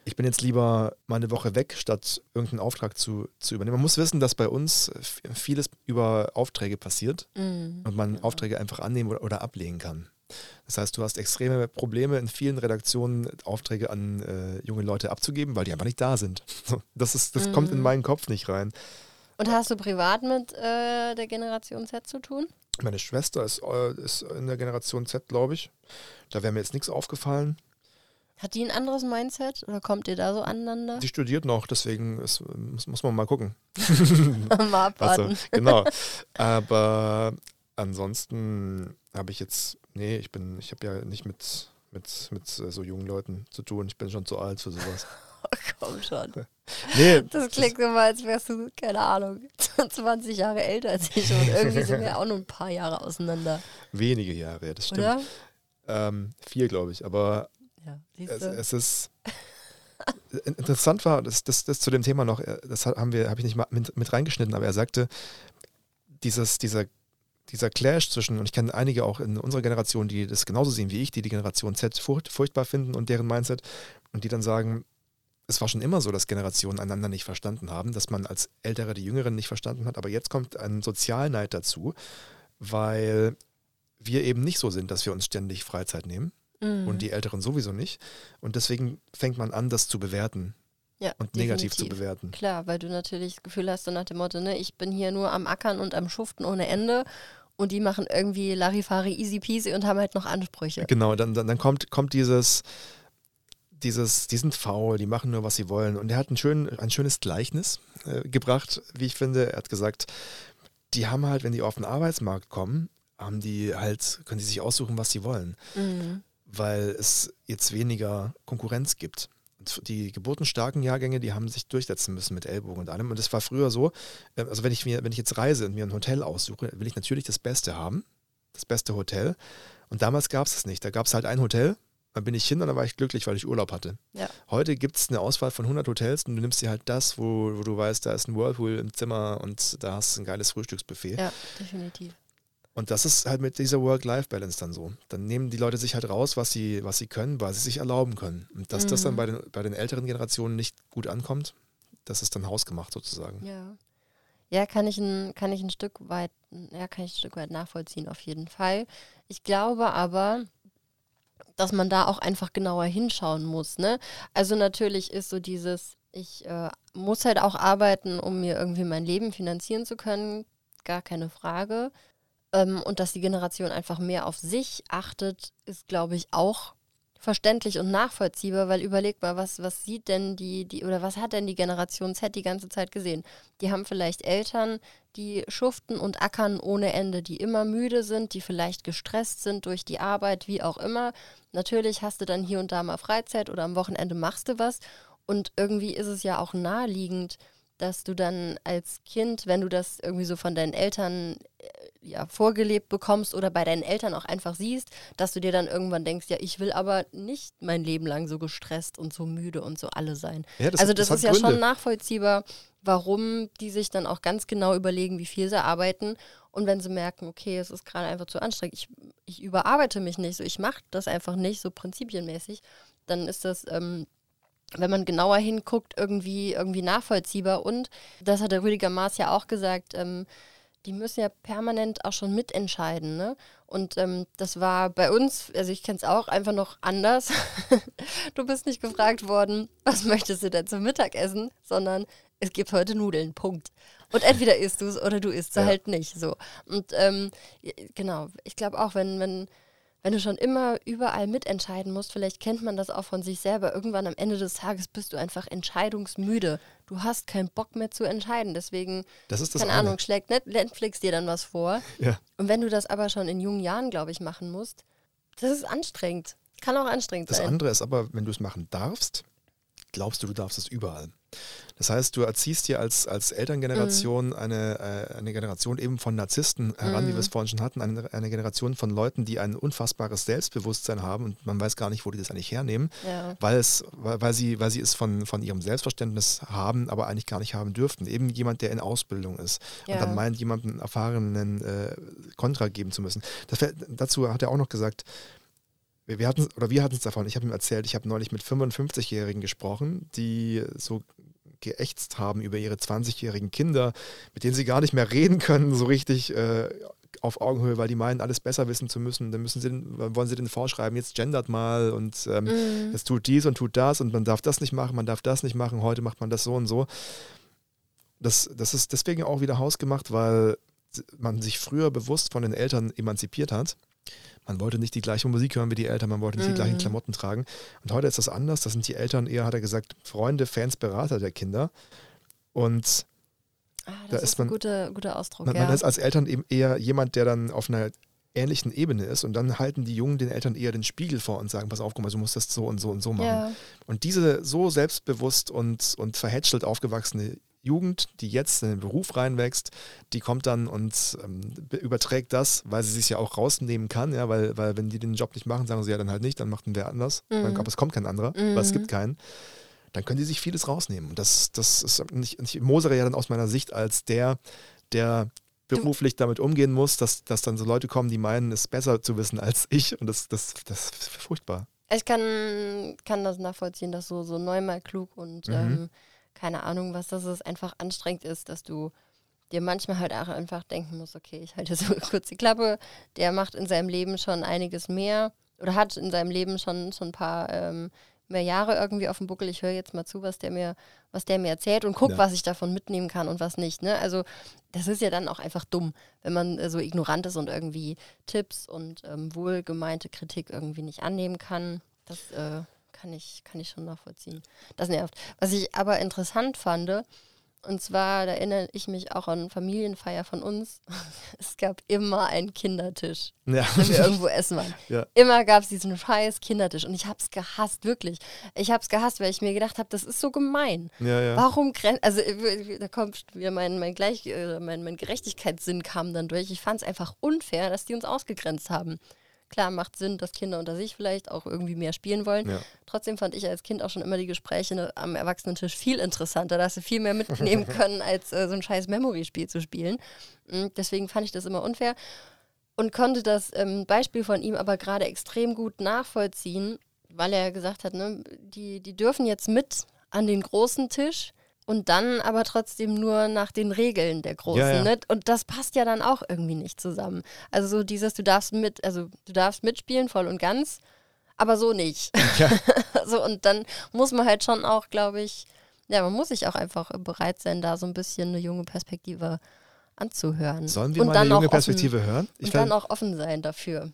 S1: ich bin jetzt lieber mal eine Woche weg, statt irgendeinen Auftrag zu, zu übernehmen. Man muss wissen, dass bei uns vieles über Aufträge passiert mhm. und man Aufträge einfach annehmen oder, oder ablehnen kann. Das heißt, du hast extreme Probleme in vielen Redaktionen, Aufträge an äh, junge Leute abzugeben, weil die einfach nicht da sind. Das, ist, das mhm. kommt in mhm. meinen Kopf nicht rein.
S3: Und hast du privat mit äh, der Generation Z zu tun?
S1: Meine Schwester ist, äh, ist in der Generation Z, glaube ich. Da wäre mir jetzt nichts aufgefallen.
S3: Hat die ein anderes Mindset oder kommt ihr da so aneinander?
S1: Die studiert noch, deswegen ist, muss, muss man mal gucken.
S3: mal abwarten.
S1: Also, genau. Aber ansonsten habe ich jetzt, nee, ich bin, ich habe ja nicht mit, mit, mit so jungen Leuten zu tun. Ich bin schon zu alt für sowas.
S3: Oh, komm schon. Nee, das klingt immer, als wärst du, keine Ahnung, 20 Jahre älter als ich und irgendwie sind wir auch nur ein paar Jahre auseinander.
S1: Wenige Jahre, das stimmt. Oder? Ähm, vier, glaube ich, aber ja, es, es, ist interessant war, das, das, das zu dem Thema noch, äh, das haben wir, habe ich nicht mal mit, mit reingeschnitten, aber er sagte, dieses, dieser dieser Clash zwischen, und ich kenne einige auch in unserer Generation, die das genauso sehen wie ich, die die Generation Z furcht, furchtbar finden und deren Mindset und die dann sagen, es war schon immer so, dass Generationen einander nicht verstanden haben, dass man als Ältere die Jüngeren nicht verstanden hat, aber jetzt kommt ein Sozialneid dazu, weil wir eben nicht so sind, dass wir uns ständig Freizeit nehmen mhm. und die Älteren sowieso nicht. Und deswegen fängt man an, das zu bewerten. Ja, und negativ zu bewerten.
S3: Klar, weil du natürlich das Gefühl hast, so nach dem Motto, ne, ich bin hier nur am Ackern und am Schuften ohne Ende und die machen irgendwie Larifari easy peasy und haben halt noch Ansprüche.
S1: Genau, dann, dann, dann kommt, kommt dieses, dieses, die sind faul, die machen nur, was sie wollen. Und er hat ein, schön, ein schönes Gleichnis äh, gebracht, wie ich finde. Er hat gesagt, die haben halt, wenn die auf den Arbeitsmarkt kommen, haben die halt, können die sich aussuchen, was sie wollen. Mhm. Weil es jetzt weniger Konkurrenz gibt die geburtenstarken Jahrgänge, die haben sich durchsetzen müssen mit Ellbogen und allem. Und das war früher so, äh, also wenn ich mir, wenn ich jetzt reise und mir ein Hotel aussuche, will ich natürlich das Beste haben, das beste Hotel. Und damals gab es das nicht. Da gab es halt ein Hotel, dann bin ich hin und dann war ich glücklich, weil ich Urlaub hatte. Ja. Heute gibt es eine Auswahl von 100 Hotels und du nimmst dir halt das, wo, wo du weißt, da ist ein Whirlpool im Zimmer und da hast du ein geiles Frühstücksbuffet.
S3: Ja, definitiv.
S1: Und das ist halt mit dieser Work-Life-Balance dann so. Dann nehmen die Leute sich halt raus, was sie, was sie können, weil sie sich erlauben können. Und dass mhm. das dann mhm. bei den, bei den älteren Generationen nicht gut ankommt, das ist dann hausgemacht sozusagen.
S3: Ja. Ja, kann ich ein, kann ich ein Stück weit, ja, kann ich ein Stück weit nachvollziehen, auf jeden Fall. Ich glaube aber, dass man da auch einfach genauer hinschauen muss. Ne? Also natürlich ist so dieses, ich äh, muss halt auch arbeiten, um mir irgendwie mein Leben finanzieren zu können, gar keine Frage. Ähm, und dass die Generation einfach mehr auf sich achtet, ist, glaube ich, auch verständlich und nachvollziehbar, weil überleg mal, was, was sieht denn die, die, oder was hat denn die Generation Z die ganze Zeit gesehen? Die haben vielleicht Eltern, die schuften und ackern ohne Ende, die immer müde sind, die vielleicht gestresst sind durch die Arbeit, wie auch immer. Natürlich hast du dann hier und da mal Freizeit oder am Wochenende machst du was. Und irgendwie ist es ja auch naheliegend, dass du dann als Kind, wenn du das irgendwie so von deinen Eltern äh, ja, vorgelebt bekommst oder bei deinen Eltern auch einfach siehst, dass du dir dann irgendwann denkst, ja, ich will aber nicht mein Leben lang so gestresst und so müde und so alle sein.
S1: Ja, das,
S3: also das,
S1: das
S3: ist ja
S1: Gründe.
S3: schon nachvollziehbar, warum die sich dann auch ganz genau überlegen, wie viel sie arbeiten. Und wenn sie merken, okay, es ist gerade einfach zu anstrengend, ich, ich überarbeite mich nicht, so ich mache das einfach nicht so prinzipienmäßig, dann ist das ähm, wenn man genauer hinguckt, irgendwie, irgendwie nachvollziehbar. Und das hat der Rüdiger Maas ja auch gesagt, ähm, die müssen ja permanent auch schon mitentscheiden. Ne? Und ähm, das war bei uns, also ich kenne es auch, einfach noch anders. du bist nicht gefragt worden, was möchtest du denn zum Mittagessen, sondern es gibt heute Nudeln, Punkt. Und entweder isst du es oder du isst es
S1: Ja.
S3: halt nicht. So. Und ähm, genau, ich glaube auch, wenn, wenn wenn du schon immer überall mitentscheiden musst, vielleicht kennt man das auch von sich selber, irgendwann am Ende des Tages bist du einfach entscheidungsmüde. Du hast keinen Bock mehr zu entscheiden. Deswegen,
S1: Das ist das
S3: keine
S1: eine.
S3: Ahnung, schlägt Net Netflix dir dann was vor.
S1: Ja.
S3: Und wenn du das aber schon in jungen Jahren, glaube ich, machen musst, das ist anstrengend. Kann auch anstrengend
S1: Das
S3: sein.
S1: andere ist aber, wenn du es machen darfst, glaubst du, du darfst es überall. Das heißt, du erziehst dir als, als. Elterngeneration eine, äh, eine Generation eben von Narzissten heran, wie wir es
S3: Mhm.
S1: vorhin schon hatten, eine, eine Generation von Leuten, die ein unfassbares Selbstbewusstsein haben und man weiß gar nicht, wo die das eigentlich hernehmen,
S3: Ja.
S1: weil, es, weil, weil, sie, weil sie es von, von ihrem Selbstverständnis haben, aber eigentlich gar nicht haben dürften. Eben jemand, der in Ausbildung ist und
S3: Ja.
S1: dann meint, jemandem erfahrenen äh, Kontra geben zu müssen. Das, dazu hat er auch noch gesagt, wir, wir hatten oder wir hatten es davon, ich habe ihm erzählt, ich habe neulich mit 55-Jährigen gesprochen, die so geächtzt haben über ihre 20-jährigen Kinder, mit denen sie gar nicht mehr reden können, so richtig äh, auf Augenhöhe, weil die meinen, alles besser wissen zu müssen. Dann müssen sie, wollen sie den vorschreiben, jetzt gendert mal und ähm,
S3: Mhm.
S1: es tut dies und tut das und man darf das nicht machen, man darf das nicht machen, heute macht man das so und so. Das, das ist deswegen auch wieder hausgemacht, weil man sich früher bewusst von den Eltern emanzipiert hat. Man wollte nicht die gleiche Musik hören wie die Eltern, man wollte nicht die gleichen
S3: Mhm.
S1: Klamotten tragen. Und heute ist das anders. Das sind die Eltern eher, hat er gesagt, Freunde, Fans, Berater der Kinder. Und
S3: Ah,
S1: da
S3: das
S1: ist
S3: ist ein
S1: man-
S3: guter, guter Ausdruck.
S1: man,
S3: ja.
S1: man ist als Eltern eben eher jemand, der dann auf einer ähnlichen Ebene ist und dann halten die Jungen den Eltern eher den Spiegel vor und sagen, pass auf, guck mal, du musst das so und so und so machen.
S3: ja.
S1: Und diese so selbstbewusst und, und verhätschelt aufgewachsene Jugend, die jetzt in den Beruf reinwächst, die kommt dann und ähm, be- überträgt das, weil sie sich ja auch rausnehmen kann, ja, weil, weil wenn die den Job nicht machen, sagen sie ja dann halt nicht, dann macht ihn wer anders.
S3: Mhm.
S1: Dann, aber es kommt kein anderer, weil es
S3: Mhm.
S1: gibt keinen. Dann können die sich vieles rausnehmen. Und das, das ist nicht, ich mosere ja dann aus meiner Sicht als der, der beruflich damit umgehen muss, dass, dass dann so Leute kommen, die meinen, es besser zu wissen als ich. Und das, das, das ist furchtbar.
S3: Ich kann, kann das nachvollziehen, dass so, so neunmal klug und
S1: Mhm.
S3: ähm, keine Ahnung, was das ist, einfach anstrengend ist, dass du dir manchmal halt auch einfach denken musst, okay, ich halte so kurz die Klappe, der macht in seinem Leben schon einiges mehr oder hat in seinem Leben schon, schon ein paar ähm, mehr Jahre irgendwie auf dem Buckel. Ich höre jetzt mal zu, was der mir, was der mir erzählt und guck,
S1: Ja.
S3: was ich davon mitnehmen kann und was nicht. Ne? Also das ist ja dann auch einfach dumm, wenn man äh, so ignorant ist und irgendwie Tipps und ähm, wohlgemeinte Kritik irgendwie nicht annehmen kann. Das äh, kann, ich, kann ich schon nachvollziehen. Das nervt. Was ich aber interessant fand, und zwar, da erinnere ich mich auch an Familienfeier von uns. Es gab immer einen Kindertisch,
S1: Ja.
S3: wenn wir irgendwo essen waren.
S1: Ja.
S3: Immer gab es diesen scheiß Kindertisch. Und ich habe es gehasst, wirklich. Ich habe es gehasst, weil ich mir gedacht habe, das ist so gemein.
S1: ja.
S3: Warum grenzt, also äh, da kommt wieder mein, mein, Gleich, äh, mein, mein Gerechtigkeitssinn kam dann durch. Ich fand es einfach unfair, dass die uns ausgegrenzt haben. Klar, macht Sinn, dass Kinder unter sich vielleicht auch irgendwie mehr spielen wollen.
S1: Ja.
S3: Trotzdem fand ich als Kind auch schon immer die Gespräche ne, am Erwachsenentisch viel interessanter, dass sie viel mehr mitnehmen können, als äh, so ein scheiß Memory-Spiel zu spielen. Mm, Deswegen fand ich das immer unfair und konnte das ähm, Beispiel von ihm aber gerade extrem gut nachvollziehen, weil er gesagt hat, ne, die, die dürfen jetzt mit an den großen Tisch und dann aber trotzdem nur nach den Regeln der Großen.
S1: Ja, ja.
S3: Ne? Und das passt ja dann auch irgendwie nicht zusammen. Also so dieses, du darfst mit, also du darfst mitspielen, voll und ganz, aber so nicht.
S1: Ja.
S3: so, und dann muss man halt schon auch, glaube ich, ja, man muss sich auch einfach bereit sein, da so ein bisschen eine junge Perspektive anzuhören.
S1: Sollen wir
S3: und
S1: mal eine junge
S3: auch offen-
S1: Perspektive hören? Ich
S3: und dann auch offen sein dafür.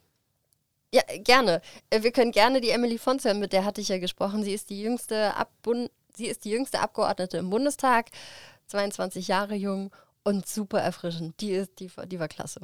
S3: Ja, gerne. Äh, Wir können gerne die Emily Fons hören, mit der hatte ich ja gesprochen. Sie ist die jüngste, Abbun sie ist die jüngste Abgeordnete im Bundestag, 22 Jahre jung und super erfrischend. Die, ist, die, die war klasse.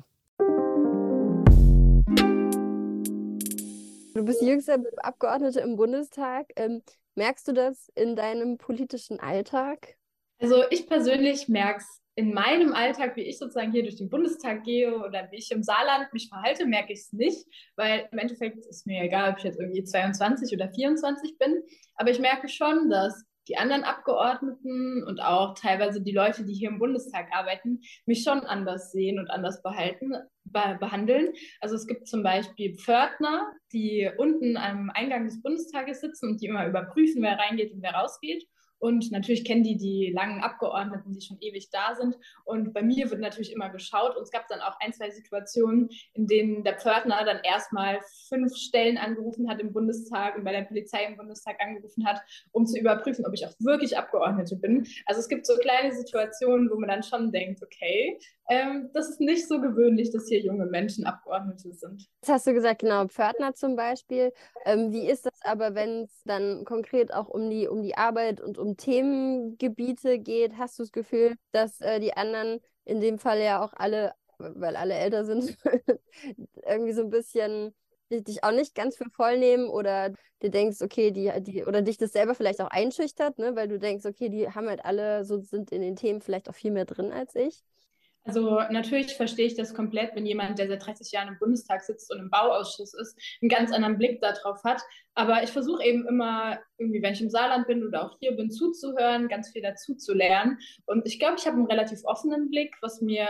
S3: Du bist die jüngste Abgeordnete im Bundestag. Ähm, merkst du das in deinem politischen Alltag?
S5: Also ich persönlich merke es in meinem Alltag, wie ich sozusagen hier durch den Bundestag gehe oder wie ich im Saarland mich verhalte, merke ich es nicht, weil im Endeffekt ist mir egal, ob ich jetzt irgendwie 22 oder 24 bin, aber ich merke schon, dass die anderen Abgeordneten und auch teilweise die Leute, die hier im Bundestag arbeiten, mich schon anders sehen und anders behalten, be behandeln. Also es gibt zum Beispiel Pförtner, die unten am Eingang des Bundestages sitzen und die immer überprüfen, wer reingeht und wer rausgeht. Und natürlich kennen die die langen Abgeordneten, die schon ewig da sind. Und bei mir wird natürlich immer geschaut. Und es gab dann auch ein, zwei Situationen, in denen der Pförtner dann erstmal fünf Stellen angerufen hat im Bundestag und bei der Polizei im Bundestag angerufen hat, um zu überprüfen, ob ich auch wirklich Abgeordnete bin. Also es gibt so kleine Situationen, wo man dann schon denkt, okay, ähm, das ist nicht so gewöhnlich, dass hier junge Menschen Abgeordnete sind.
S3: Das hast du gesagt, genau, Pförtner zum Beispiel. Ähm, wie ist das aber, wenn es dann konkret auch um die, um die Arbeit und um Themengebiete geht? Hast du das Gefühl, dass äh, die anderen in dem Fall ja auch alle, weil alle älter sind, irgendwie so ein bisschen dich auch nicht ganz für voll nehmen oder dir denkst, okay, die, die, oder dich das selber vielleicht auch einschüchtert, ne, weil du denkst, okay, die haben halt alle so, sind in den Themen vielleicht auch viel mehr drin als ich.
S5: Also natürlich verstehe ich das komplett, wenn jemand, der seit 30 Jahren im Bundestag sitzt und im Bauausschuss ist, einen ganz anderen Blick darauf hat. Aber ich versuche eben immer, irgendwie, wenn ich im Saarland bin oder auch hier bin, zuzuhören, ganz viel dazu zu lernen. Und ich glaube, ich habe einen relativ offenen Blick, was mir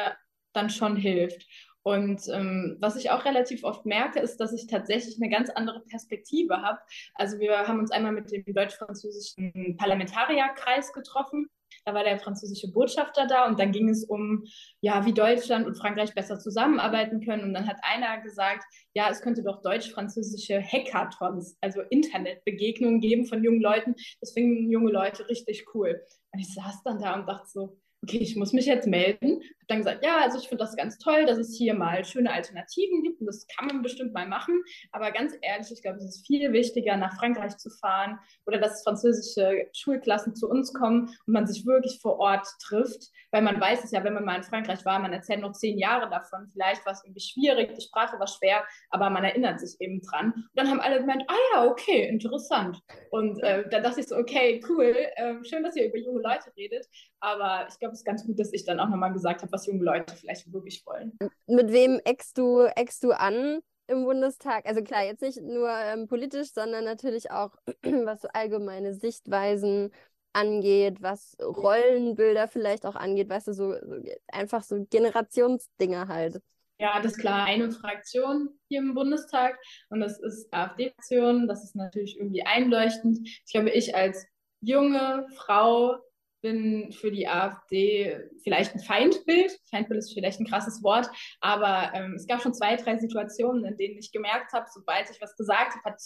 S5: dann schon hilft. Und ähm, was ich auch relativ oft merke, ist, dass ich tatsächlich eine ganz andere Perspektive habe. Also wir haben uns einmal mit dem deutsch-französischen Parlamentarierkreis getroffen da war der französische Botschafter da und dann ging es um, ja, wie Deutschland und Frankreich besser zusammenarbeiten können. Und dann hat einer gesagt, ja, es könnte doch deutsch-französische Hackathons, also Internetbegegnungen geben von jungen Leuten. Das finden junge Leute richtig cool. Und ich saß dann da und dachte so, okay, ich muss mich jetzt melden. Habe dann gesagt, ja, also ich finde das ganz toll, dass es hier mal schöne Alternativen gibt und das kann man bestimmt mal machen. Aber ganz ehrlich, ich glaube, es ist viel wichtiger, nach Frankreich zu fahren oder dass französische Schulklassen zu uns kommen und man sich wirklich vor Ort trifft, weil man weiß es ja, wenn man mal in Frankreich war, man erzählt noch zehn Jahre davon. Vielleicht war es irgendwie schwierig, die Sprache war schwer, aber man erinnert sich eben dran. Und dann haben alle gemeint, ah ja, okay, interessant. Und äh, da dachte ich so, okay, cool, äh, schön, dass ihr über junge Leute redet, aber ich glaube, es ist ganz gut, dass ich dann auch nochmal gesagt habe, was junge Leute vielleicht wirklich wollen.
S3: Mit wem eckst du, eckst du an? im Bundestag, also klar, jetzt nicht nur ähm, politisch, sondern natürlich auch, was so allgemeine Sichtweisen angeht, was Rollenbilder vielleicht auch angeht, weißt du, so, so einfach so Generationsdinge halt.
S5: Ja, das ist klar, eine Fraktion hier im Bundestag und das ist AfD-Fraktion. Das ist natürlich irgendwie einleuchtend. Ich glaube, ich als junge Frau bin für die AfD vielleicht ein Feindbild. Feindbild ist vielleicht ein krasses Wort, aber ähm, es gab schon zwei, drei Situationen, in denen ich gemerkt habe, sobald ich was gesagt habe, hat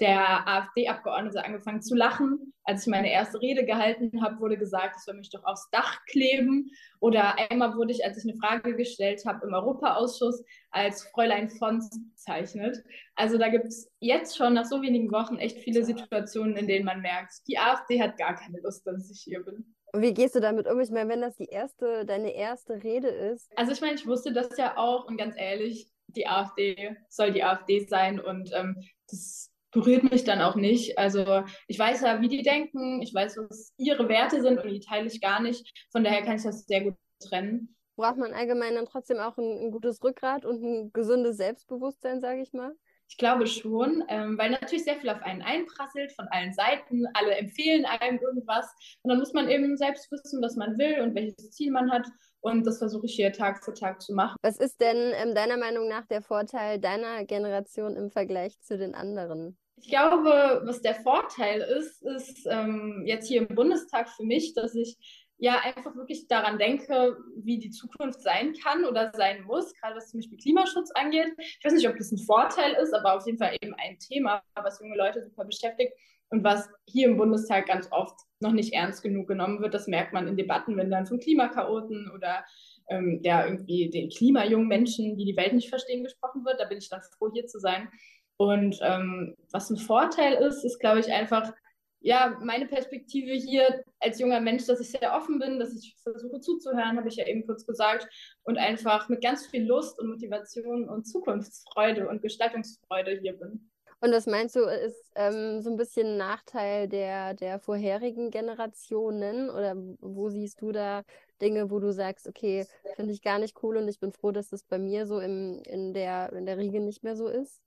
S5: der AfD-Abgeordnete angefangen zu lachen. Als ich meine erste Rede gehalten habe, wurde gesagt, ich soll mich doch aufs Dach kleben. Oder einmal wurde ich, als ich eine Frage gestellt habe, im Europaausschuss als Fräulein Fons bezeichnet. Also da gibt es jetzt schon nach so wenigen Wochen echt viele Situationen, in denen man merkt, die AfD hat gar keine Lust, dass ich hier bin.
S3: Und wie gehst du damit um? Ich meine, wenn das die erste, deine erste Rede ist.
S5: Also ich meine, ich wusste das ja auch und ganz ehrlich, die AfD soll die AfD sein und ähm, das berührt mich dann auch nicht. Also ich weiß ja, wie die denken, ich weiß, was ihre Werte sind und die teile ich gar nicht. Von daher kann ich das sehr gut trennen.
S3: Braucht man allgemein dann trotzdem auch ein, ein gutes Rückgrat und ein gesundes Selbstbewusstsein, sage ich mal?
S5: Ich glaube schon, ähm, weil natürlich sehr viel auf einen einprasselt von allen Seiten. Alle empfehlen einem irgendwas. Und dann muss man eben selbst wissen, was man will und welches Ziel man hat. Und das versuche ich hier Tag für Tag zu machen.
S3: Was ist denn ähm, deiner Meinung nach der Vorteil deiner Generation im Vergleich zu den anderen?
S5: Ich glaube, was der Vorteil ist, ist ähm, jetzt hier im Bundestag für mich, dass ich ja einfach wirklich daran denke, wie die Zukunft sein kann oder sein muss, gerade was zum Beispiel Klimaschutz angeht. Ich weiß nicht, ob das ein Vorteil ist, aber auf jeden Fall eben ein Thema, was junge Leute super beschäftigt und was hier im Bundestag ganz oft noch nicht ernst genug genommen wird. Das merkt man in Debatten, wenn dann von Klimakaoten oder ähm, ja, irgendwie den klimajungen Menschen, die die Welt nicht verstehen, gesprochen wird. Da bin ich dann froh, hier zu sein. Und ähm, was ein Vorteil ist, ist, glaube ich, einfach, ja, meine Perspektive hier als junger Mensch, dass ich sehr offen bin, dass ich versuche zuzuhören, habe ich ja eben kurz gesagt, und einfach mit ganz viel Lust und Motivation und Zukunftsfreude und Gestaltungsfreude hier bin.
S3: Und was meinst du, ist ähm, so ein bisschen ein Nachteil der, der vorherigen Generationen? Oder wo siehst du da Dinge, wo du sagst, okay, finde ich gar nicht cool und ich bin froh, dass das bei mir so im, in der, in der Riege nicht mehr so ist?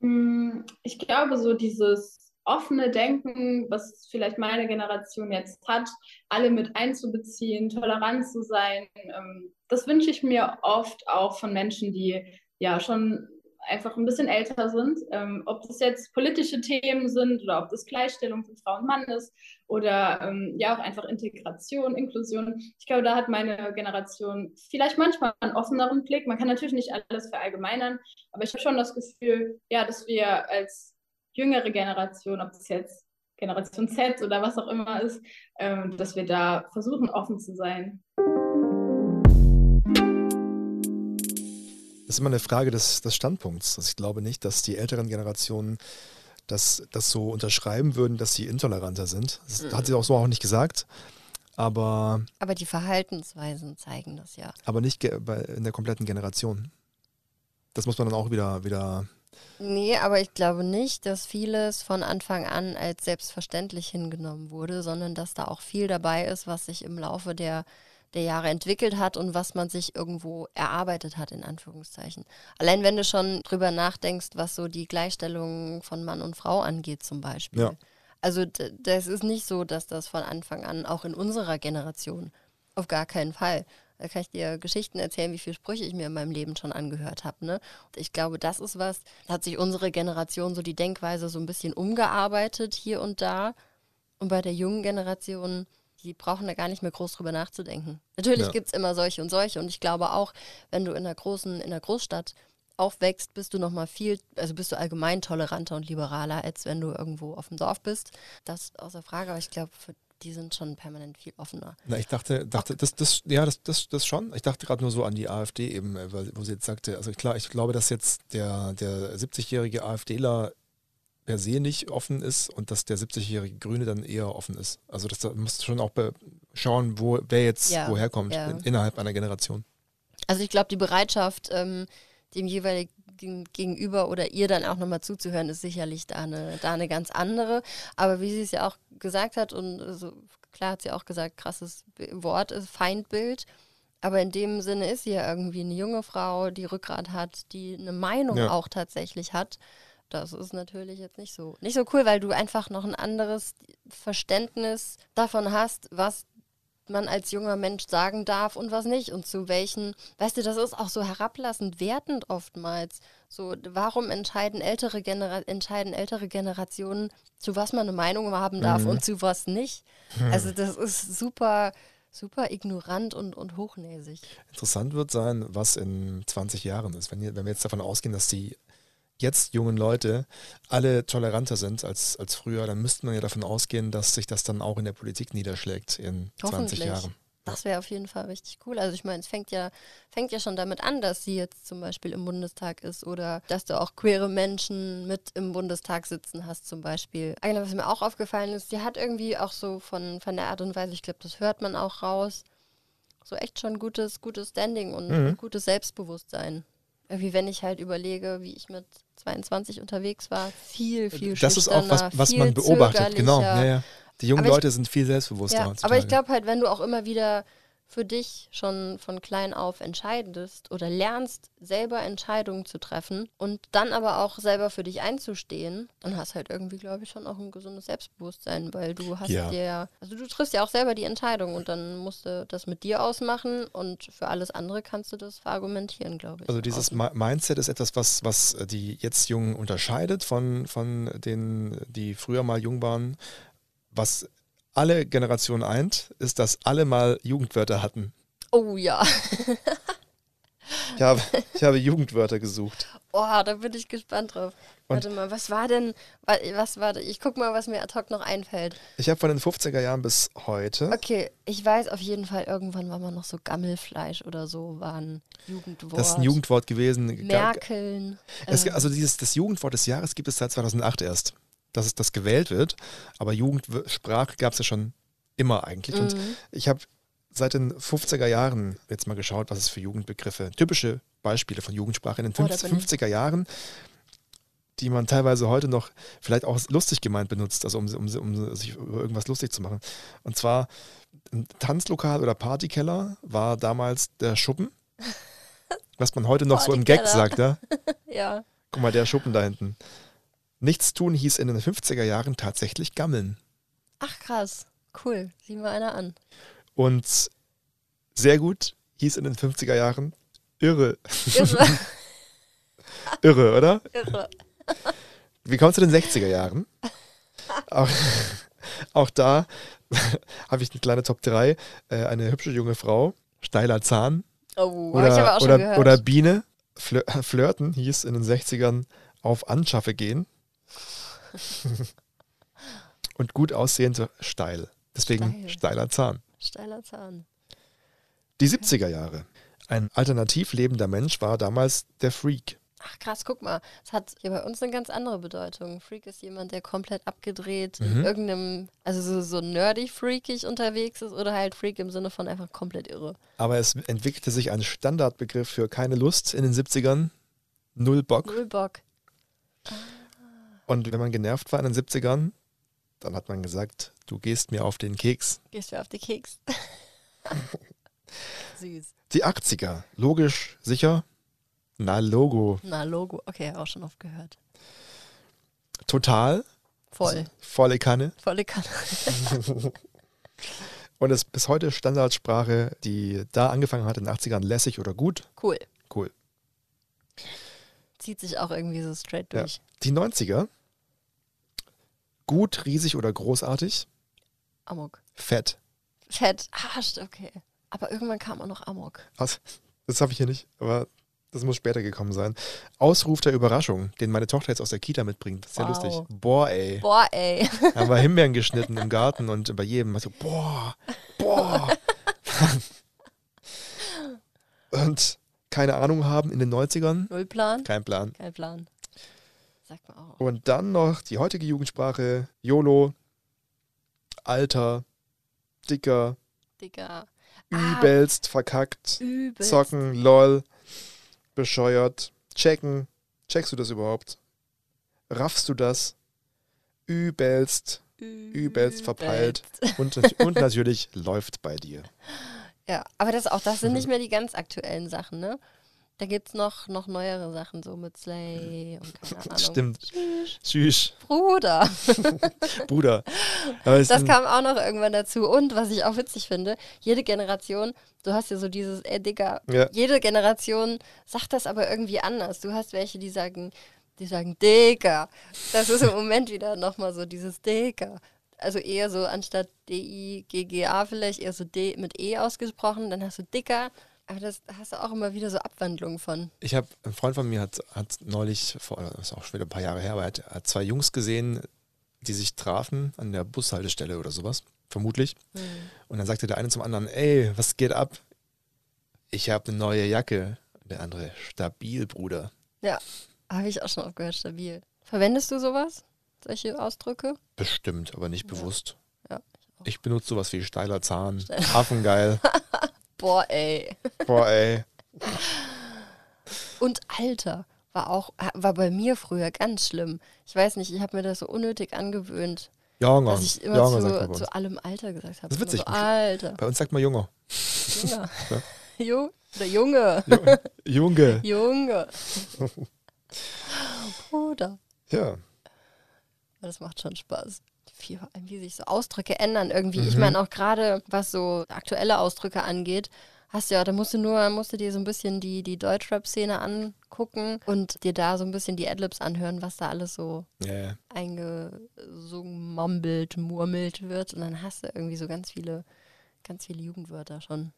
S5: Hm, ich glaube, so dieses offene Denken, was vielleicht meine Generation jetzt hat, alle mit einzubeziehen, tolerant zu sein, ähm, das wünsche ich mir oft auch von Menschen, die ja schon einfach ein bisschen älter sind. Ähm, ob das jetzt politische Themen sind oder ob das Gleichstellung von Frau und Mann ist oder ähm, ja auch einfach Integration, Inklusion. Ich glaube, da hat meine Generation vielleicht manchmal einen offeneren Blick. Man kann natürlich nicht alles verallgemeinern, aber ich habe schon das Gefühl, ja, dass wir als jüngere Generation, ob das jetzt Generation Z oder was auch immer ist, ähm, dass wir da versuchen, offen zu sein.
S1: Das ist immer eine Frage des, des Standpunkts. Also ich glaube nicht, dass die älteren Generationen das, das so unterschreiben würden, dass sie intoleranter sind. Das mhm. hat sie auch so auch nicht gesagt. Aber,
S3: aber die Verhaltensweisen zeigen das ja.
S1: Aber nicht in der kompletten Generation. Das muss man dann auch wieder, wieder.
S3: Nee, aber ich glaube nicht, dass vieles von Anfang an als selbstverständlich hingenommen wurde, sondern dass da auch viel dabei ist, was sich im Laufe der der Jahre entwickelt hat und was man sich irgendwo erarbeitet hat, in Anführungszeichen. Allein wenn du schon drüber nachdenkst, was so die Gleichstellung von Mann und Frau angeht, zum Beispiel. Ja. Also das ist nicht so, dass das von Anfang an, auch in unserer Generation, auf gar keinen Fall. Da kann ich dir Geschichten erzählen, wie viele Sprüche ich mir in meinem Leben schon angehört habe. Ne? ich glaube, das ist was, da hat sich unsere Generation so die Denkweise so ein bisschen umgearbeitet hier und da. Und bei der jungen Generation die brauchen da gar nicht mehr groß drüber nachzudenken. Natürlich ja. gibt es immer solche und solche und ich glaube auch, wenn du in einer großen, in einer Großstadt aufwächst, bist du nochmal viel, also bist du allgemein toleranter und liberaler, als wenn du irgendwo auf dem Dorf bist. Das ist außer Frage, aber ich glaube, die sind schon permanent viel offener.
S1: Na, ich dachte, dachte, das, das, ja, das, das, das schon. Ich dachte gerade nur so an die AfD eben, äh, wo sie jetzt sagte, also klar, ich glaube, dass jetzt der, der 70-jährige AfDler per se nicht offen ist und dass der 70-jährige Grüne dann eher offen ist. Also das, da musst du schon auch schauen, wo, wer jetzt ja, woher kommt ja. in, innerhalb einer Generation.
S3: Also ich glaube, die Bereitschaft, ähm, dem Gegenüber oder ihr dann auch nochmal zuzuhören, ist sicherlich da eine, da eine ganz andere. Aber wie sie es ja auch gesagt hat, und so, klar hat sie auch gesagt, krasses Wort ist Feindbild. Aber in dem Sinne ist sie ja irgendwie eine junge Frau, die Rückgrat hat, die eine Meinung ja. auch tatsächlich hat. Das ist natürlich jetzt nicht so, nicht so cool, weil du einfach noch ein anderes Verständnis davon hast, was man als junger Mensch sagen darf und was nicht und zu welchen, weißt du, das ist auch so herablassend, wertend oftmals. So, warum entscheiden ältere, Genera entscheiden ältere Generationen, zu was man eine Meinung haben darf mhm. und zu was nicht? Mhm. Also das ist super, super ignorant und, und hochnäsig.
S1: Interessant wird sein, was in 20 Jahren ist. Wenn, wenn wir jetzt davon ausgehen, dass die jetzt jungen Leute alle toleranter sind als, als früher, dann müsste man ja davon ausgehen, dass sich das dann auch in der Politik niederschlägt in 20 Jahren.
S3: Das wäre auf jeden Fall richtig cool. Also ich meine, es fängt ja, fängt ja schon damit an, dass sie jetzt zum Beispiel im Bundestag ist oder dass du auch queere Menschen mit im Bundestag sitzen hast zum Beispiel. Eigentlich, was mir auch aufgefallen ist, sie hat irgendwie auch so von, von der Art und Weise, ich glaube, das hört man auch raus, so echt schon gutes, gutes Standing und mhm. gutes Selbstbewusstsein. Irgendwie, wenn ich halt überlege, wie ich mit 22 unterwegs war, viel, viel
S1: Das ist auch was, was man beobachtet, genau. Ja, ja. Die jungen aber Leute ich, sind viel selbstbewusster. Ja,
S3: aber ich glaube halt, wenn du auch immer wieder für dich schon von klein auf entscheidest oder lernst, selber Entscheidungen zu treffen und dann aber auch selber für dich einzustehen, dann hast halt irgendwie, glaube ich, schon auch ein gesundes Selbstbewusstsein, weil du hast ja. dir, also du triffst ja auch selber die Entscheidung und dann musst du das mit dir ausmachen und für alles andere kannst du das verargumentieren, glaube ich.
S1: Also dieses Mindset ist etwas, was, was die jetzt Jungen unterscheidet von, von denen, die früher mal jung waren, was alle Generationen eint, ist, dass alle mal Jugendwörter hatten.
S3: Oh ja.
S1: ich, habe, ich habe Jugendwörter gesucht.
S3: Oh, da bin ich gespannt drauf. Und Warte mal, was war denn, was war Ich guck mal, was mir ad hoc noch einfällt.
S1: Ich habe von den 50er Jahren bis heute.
S3: Okay, ich weiß auf jeden Fall, irgendwann war man noch so Gammelfleisch oder so, war ein Jugendwort.
S1: Das ist ein Jugendwort gewesen.
S3: Merkeln.
S1: Es, also dieses, das Jugendwort des Jahres gibt es seit 2008 erst dass es das gewählt wird. Aber Jugendsprache gab es ja schon immer eigentlich. Mhm. Und ich habe seit den 50er Jahren jetzt mal geschaut, was es für Jugendbegriffe, typische Beispiele von Jugendsprache in den oh, 50, 50er Jahren die man teilweise heute noch vielleicht auch lustig gemeint benutzt, also um, um, um sich über irgendwas lustig zu machen. Und zwar ein Tanzlokal oder Partykeller war damals der Schuppen, was man heute noch so im Gag sagt, ja?
S3: Ja.
S1: Guck mal, der Schuppen da hinten. Nichts tun hieß in den 50er Jahren tatsächlich gammeln.
S3: Ach krass. Cool. Sieh mal einer an.
S1: Und sehr gut hieß in den 50er Jahren irre.
S3: Irre.
S1: Irre, oder?
S3: Irre.
S1: Wie kommst du den 60er Jahren? Auch, auch da habe ich eine kleine Top 3. Äh, eine hübsche junge Frau, steiler Zahn
S3: Oh,
S1: oder, oder,
S3: gehört.
S1: oder Biene. Flir flirten hieß in den 60ern auf Anschaffe gehen. Und gut aussehen so steil. Deswegen
S3: Steil.
S1: steiler Zahn.
S3: Steiler Zahn.
S1: Die 70er Jahre. Ein alternativ lebender Mensch war damals der Freak.
S3: Ach krass, guck mal. Es hat hier bei uns eine ganz andere Bedeutung. Freak ist jemand, der komplett abgedreht
S1: Mhm.
S3: in irgendeinem, also so, so nerdig freakig unterwegs ist oder halt Freak im Sinne von einfach komplett irre.
S1: Aber es entwickelte sich ein Standardbegriff für keine Lust in den 70ern. Null Bock.
S3: Null Bock.
S1: Und wenn man genervt war in den 70ern, dann hat man gesagt, du gehst mir auf den Keks.
S3: Gehst du auf die Keks. Süß.
S1: Die 80er, logisch, sicher. Na, Logo.
S3: Na, Logo. Okay, auch schon oft gehört.
S1: Total,
S3: Voll.
S1: volle Kanne.
S3: Volle Kanne.
S1: Und es ist bis heute Standardsprache, die da angefangen hat in den 80ern, lässig oder gut.
S3: Cool.
S1: Cool.
S3: Zieht sich auch irgendwie so straight
S1: Ja.
S3: durch.
S1: Die 90er, gut, riesig oder großartig.
S3: Amok.
S1: Fett.
S3: Fett. Ah, st- okay. Aber irgendwann kam auch noch Amok.
S1: Was? Das habe ich hier nicht, aber das muss später gekommen sein. Ausruf der Überraschung, den meine Tochter jetzt aus der Kita mitbringt. Sehr
S3: Wow.
S1: lustig. Boah, ey.
S3: Boah, ey.
S1: Haben wir Himbeeren geschnitten im Garten und bei jedem so, boah, boah. und keine Ahnung haben in den 90ern,
S3: Null Plan?
S1: kein Plan.
S3: Kein Plan. Sagt man auch.
S1: Und dann noch die heutige Jugendsprache, YOLO, Alter, dicker,
S3: Digga. Ah,
S1: übelst, verkackt,
S3: übelst.
S1: zocken, lol, bescheuert, checken. Checkst du das überhaupt? Raffst du das? Übelst übelst verpeilt. und, und natürlich läuft bei dir.
S3: Ja, aber das auch, das sind
S1: Mhm.
S3: nicht mehr die ganz aktuellen Sachen, ne? Da gibt es noch, noch neuere Sachen, so mit Slay und keine Ahnung.
S1: Stimmt.
S3: Tschüss.
S1: Tschüss,
S3: Bruder.
S1: Bruder.
S3: Das kam auch noch irgendwann dazu. Und was ich auch witzig finde, jede Generation, du hast ja so dieses, ey Digga,
S1: Ja.
S3: jede Generation sagt das aber irgendwie anders. Du hast welche, die sagen, die sagen Digga. Das ist im Moment wieder nochmal so dieses Digga. Also eher so anstatt D-I-G-G-A vielleicht eher so D mit E ausgesprochen, dann hast du Dicker. Aber das hast du auch immer wieder so Abwandlungen von.
S1: Ich habe, ein Freund von mir hat, hat neulich, vor, das ist auch schon wieder ein paar Jahre her, aber er hat, hat zwei Jungs gesehen, die sich trafen an der Bushaltestelle oder sowas, vermutlich. Und dann sagte der eine zum anderen, ey, was geht ab? Ich habe eine neue Jacke. Der andere, stabil, Bruder.
S3: Ja, habe ich auch schon oft gehört, stabil. Verwendest du sowas? Solche Ausdrücke?
S1: Bestimmt, aber nicht bewusst.
S3: Ja.
S1: Ich benutze sowas wie steiler Zahn,
S3: Steiler-
S1: Affengeil.
S3: Boah, ey.
S1: Boah, ey.
S3: Und Alter war auch, war bei mir früher ganz schlimm. Ich weiß nicht, ich habe mir das so unnötig angewöhnt,
S1: Junger.
S3: dass ich immer
S1: Junger
S3: zu, zu allem Alter gesagt habe.
S1: Das ist witzig.
S3: So, Alter.
S1: Bei uns sagt man Junger.
S3: Junge. Jo, oder Junge.
S1: Junge.
S3: Junge. Bruder.
S1: Ja.
S3: Aber das macht schon Spaß. Wie, wie sich so Ausdrücke ändern irgendwie. Ich
S1: Mhm.
S3: meine auch gerade, was so aktuelle Ausdrücke angeht, hast du ja, da musst du nur, musst du dir so ein bisschen die, die Deutschrap-Szene angucken und dir da so ein bisschen die Adlibs anhören, was da alles so
S1: ja.
S3: eingesungen, mumbelt, murmelt wird. Und dann hast du irgendwie so ganz viele, ganz viele Jugendwörter schon.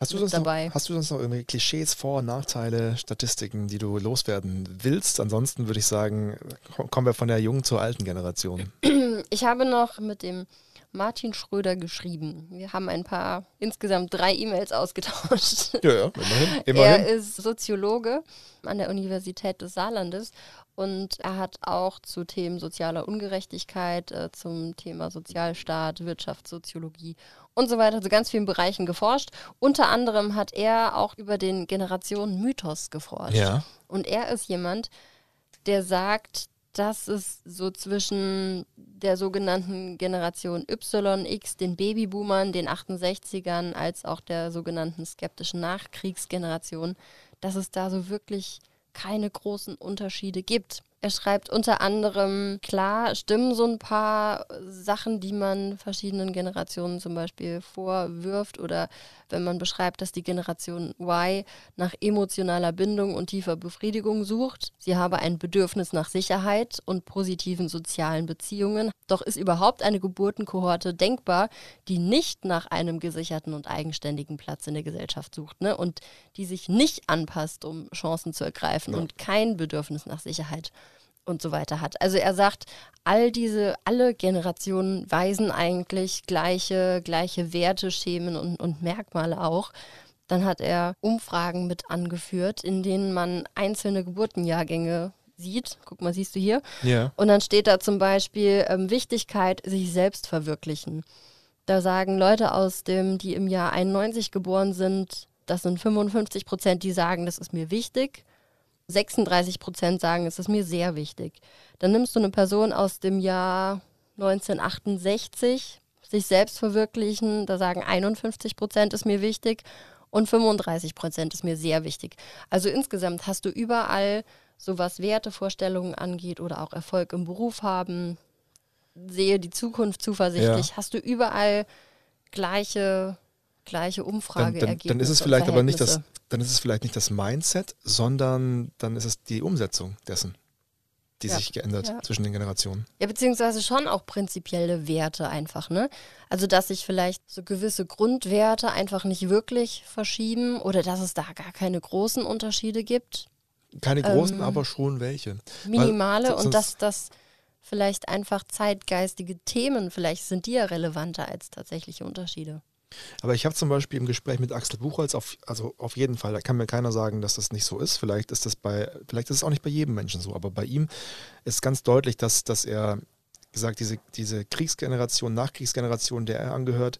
S1: Hast du, sonst
S3: dabei.
S1: noch, hast du sonst noch irgendwelche Klischees, Vor- und Nachteile, Statistiken, die du loswerden willst? Ansonsten würde ich sagen, ko- kommen wir von der jungen zur alten Generation.
S3: Ich habe noch mit dem Martin Schröder geschrieben. Wir haben ein paar, insgesamt drei E-Mails ausgetauscht.
S1: Ja, ja, immerhin.
S3: Er
S1: immerhin.
S3: ist Soziologe an der Universität des Saarlandes und er hat auch zu Themen sozialer Ungerechtigkeit, äh, zum Thema Sozialstaat, Wirtschaftssoziologie und so weiter, zu ganz vielen Bereichen geforscht. Unter anderem hat er auch über den Generationenmythos geforscht.
S1: Ja.
S3: Und er ist jemand, der sagt, Das ist so zwischen der sogenannten Generation Y, X, den Babyboomern, den 68ern, als auch der sogenannten skeptischen Nachkriegsgeneration, dass es da so wirklich keine großen Unterschiede gibt. Er schreibt unter anderem, klar, stimmen so ein paar Sachen, die man verschiedenen Generationen zum Beispiel vorwirft oder wenn man beschreibt, dass die Generation Y nach emotionaler Bindung und tiefer Befriedigung sucht. Sie habe ein Bedürfnis nach Sicherheit und positiven sozialen Beziehungen. Doch ist überhaupt eine Geburtenkohorte denkbar, die nicht nach einem gesicherten und eigenständigen Platz in der Gesellschaft sucht ne? und die sich nicht anpasst, um Chancen zu ergreifen ja. und kein Bedürfnis nach Sicherheit und so weiter hat. Also er sagt, all diese, alle Generationen weisen eigentlich gleiche, gleiche Werte, Schemen und, und Merkmale auch. Dann hat er Umfragen mit angeführt, in denen man einzelne Geburtenjahrgänge sieht. Guck mal, siehst du hier?
S1: Ja.
S3: Und dann steht da zum Beispiel ähm, Wichtigkeit, sich selbst verwirklichen. Da sagen Leute aus dem, die im Jahr 91 geboren sind, das sind 55 Prozent, die sagen, das ist mir wichtig. 36 Prozent sagen, es ist mir sehr wichtig. Dann nimmst du eine Person aus dem Jahr 1968, sich selbst verwirklichen, da sagen 51 Prozent ist mir wichtig und 35 Prozent ist mir sehr wichtig. Also insgesamt hast du überall, so was Wertevorstellungen angeht oder auch Erfolg im Beruf haben, sehe die Zukunft zuversichtlich, ja. hast du überall gleiche gleiche Umfrageergebnisse.
S1: Dann, dann, dann ist es vielleicht aber nicht das, dann ist es vielleicht nicht das Mindset, sondern dann ist es die Umsetzung dessen, die ja. sich geändert ja. zwischen den Generationen.
S3: Ja, beziehungsweise schon auch prinzipielle Werte einfach, ne? Also dass sich vielleicht so gewisse Grundwerte einfach nicht wirklich verschieben oder dass es da gar keine großen Unterschiede gibt.
S1: Keine großen, ähm, aber schon welche.
S3: Minimale Weil, und dass das vielleicht einfach zeitgeistige Themen, vielleicht sind die ja relevanter als tatsächliche Unterschiede.
S1: Aber ich habe zum Beispiel im Gespräch mit Axel Buchholz, auf, also auf jeden Fall, da kann mir keiner sagen, dass das nicht so ist. Vielleicht ist das bei, vielleicht ist es auch nicht bei jedem Menschen so, aber bei ihm ist ganz deutlich, dass, dass er gesagt, diese, diese Kriegsgeneration, Nachkriegsgeneration, der er angehört,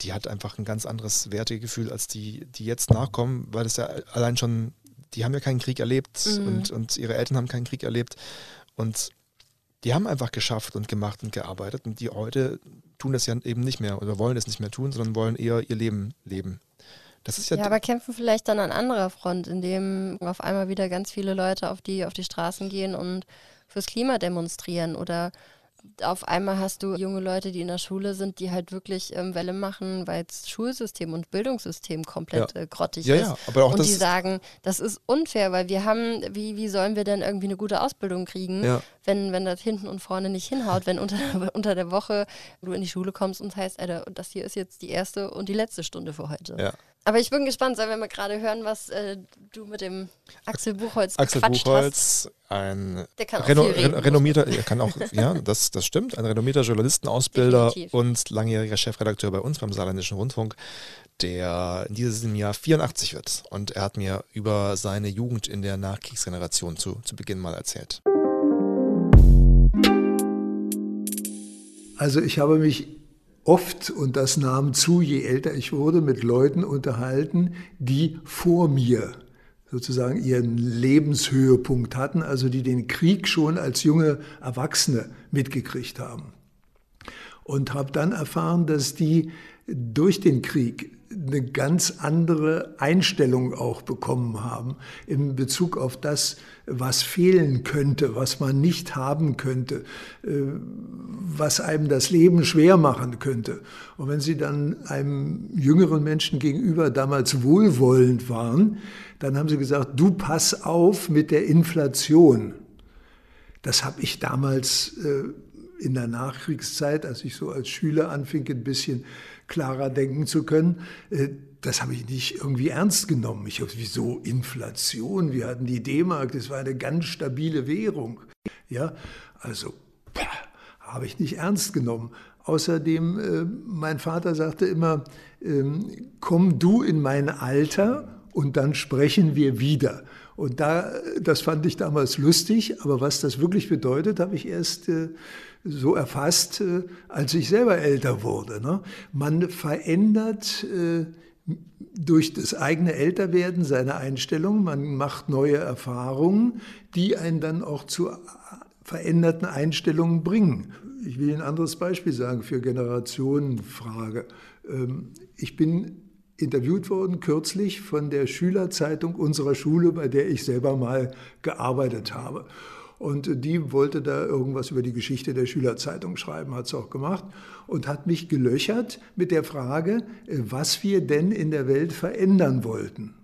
S1: die hat einfach ein ganz anderes Wertegefühl als die, die jetzt nachkommen, weil es ja allein schon, die haben ja keinen Krieg erlebt mhm. und, und ihre Eltern haben keinen Krieg erlebt. Und die haben einfach geschafft und gemacht und gearbeitet und die heute tun das ja eben nicht mehr oder wollen es nicht mehr tun, sondern wollen eher ihr Leben leben.
S3: Das ist ja, ja aber kämpfen vielleicht dann an anderer Front, indem auf einmal wieder ganz viele Leute auf die, auf die Straßen gehen und fürs Klima demonstrieren oder auf einmal hast du junge Leute, die in der Schule sind, die halt wirklich ähm, Welle machen, weil das Schulsystem und Bildungssystem komplett ja. äh, grottig
S1: ja,
S3: ist.
S1: Ja, aber auch
S3: und
S1: das
S3: die sagen, das ist unfair, weil wir haben, wie, wie sollen wir denn irgendwie eine gute Ausbildung kriegen,
S1: ja.
S3: wenn, wenn das hinten und vorne nicht hinhaut, wenn unter, unter der Woche du in die Schule kommst und heißt, Alter, das hier ist jetzt die erste und die letzte Stunde für heute.
S1: Ja.
S3: Aber ich bin gespannt, wenn wir gerade hören, was äh, du mit dem Axel Buchholz
S1: Axel Buchholz,
S3: hast.
S1: ein
S3: Der kann
S1: Reno,
S3: reden,
S1: renommierter, er kann auch, ja, das, das stimmt, ein renommierter Journalistenausbilder Definitiv. und langjähriger Chefredakteur bei uns beim Saarländischen Rundfunk, der in diesem Jahr 84 wird. Und er hat mir über seine Jugend in der Nachkriegsgeneration zu, zu Beginn mal erzählt.
S6: Also ich habe mich oft, und das nahm zu, je älter ich wurde, mit Leuten unterhalten, die vor mir sozusagen ihren Lebenshöhepunkt hatten, also die den Krieg schon als junge Erwachsene mitgekriegt haben. Und habe dann erfahren, dass die durch den Krieg eine ganz andere Einstellung auch bekommen haben in Bezug auf das, was fehlen könnte, was man nicht haben könnte, äh, was einem das Leben schwer machen könnte. Und wenn Sie dann einem jüngeren Menschen gegenüber damals wohlwollend waren, dann haben Sie gesagt, du pass auf mit der Inflation. Das habe ich damals äh, in der Nachkriegszeit, als ich so als Schüler anfing, ein bisschen klarer denken zu können, äh, das habe ich nicht irgendwie ernst genommen. Ich habe, wieso Inflation? Wir hatten die D-Mark, das war eine ganz stabile Währung. Ja, also habe ich nicht ernst genommen. Außerdem, äh, mein Vater sagte immer, ähm, komm du in mein Alter und dann sprechen wir wieder. Und da, das fand ich damals lustig, aber was das wirklich bedeutet, habe ich erst äh, so erfasst, äh, als ich selber älter wurde. Ne? Man verändert äh, durch das eigene Älterwerden seine Einstellung, man macht neue Erfahrungen, die einen dann auch zu veränderten Einstellungen bringen. Ich will ein anderes Beispiel sagen für Generationenfrage. Ähm, ich bin interviewt worden kürzlich von der Schülerzeitung unserer Schule, bei der ich selber mal gearbeitet habe. Und die wollte da irgendwas über die Geschichte der Schülerzeitung schreiben, hat es auch gemacht und hat mich gelöchert mit der Frage, äh, was wir denn in der Welt verändern wollten.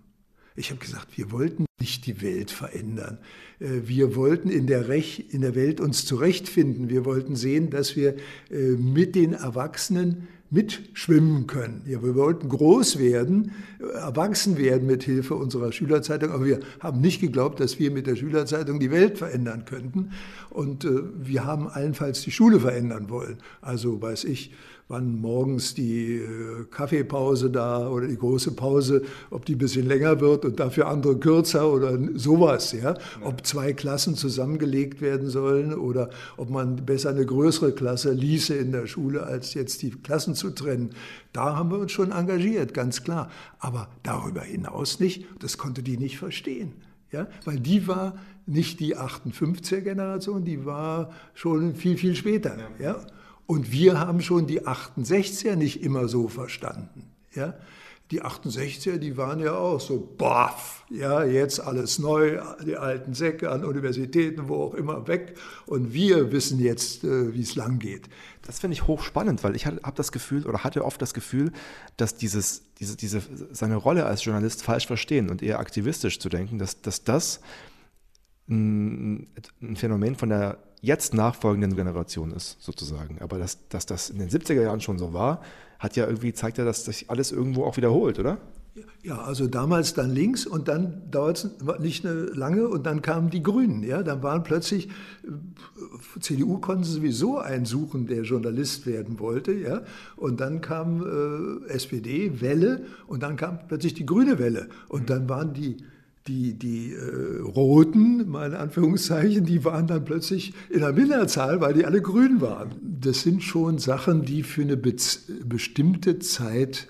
S6: Ich habe gesagt, wir wollten nicht die Welt verändern. Äh, wir wollten in der, in der Welt uns zurechtfinden. Wir wollten sehen, dass wir äh, mit den Erwachsenen mitschwimmen können. Ja, wir wollten groß werden, erwachsen werden mit Hilfe unserer Schülerzeitung, aber wir haben nicht geglaubt, dass wir mit der Schülerzeitung die Welt verändern könnten. Und äh, wir haben allenfalls die Schule verändern wollen. Also weiß ich, wann morgens die äh, Kaffeepause da oder die große Pause, ob die ein bisschen länger wird und dafür andere kürzer oder sowas, ja. Ob zwei Klassen zusammengelegt werden sollen oder ob man besser eine größere Klasse ließe in der Schule, als jetzt die Klassen zu trennen. Da haben wir uns schon engagiert, ganz klar. Aber darüber hinaus nicht, das konnte die nicht verstehen. Ja, weil die war nicht die 58er Generation, die war schon viel, viel später. Ja. ja. Und wir haben schon die 68er nicht immer so verstanden. Ja? Die 68er, die waren ja auch so, baff, ja, jetzt alles neu, die alten Säcke an Universitäten, wo auch immer weg. Und wir wissen jetzt, äh, wie es lang geht.
S1: Das finde ich hochspannend, weil ich habe das Gefühl oder hatte oft das Gefühl, dass dieses, diese, diese, seine Rolle als Journalist falsch verstehen und eher aktivistisch zu denken, dass, dass das ein, ein Phänomen von der jetzt nachfolgenden Generation ist, sozusagen. Aber dass, dass das in den 70er Jahren schon so war, hat ja irgendwie, zeigt ja, dass sich alles irgendwo auch wiederholt, oder?
S6: Ja, also damals dann links und dann dauert es nicht eine lange und dann kamen die Grünen. Ja, dann waren plötzlich, äh, CDU konnten sowieso einen suchen, der Journalist werden wollte. Ja, und dann kam äh, SPD, Welle und dann kam plötzlich die grüne Welle. Und dann waren die die, die äh, Roten, meine Anführungszeichen, die waren dann plötzlich in der Minderzahl, weil die alle grün waren. Das sind schon Sachen, die für eine be bestimmte Zeit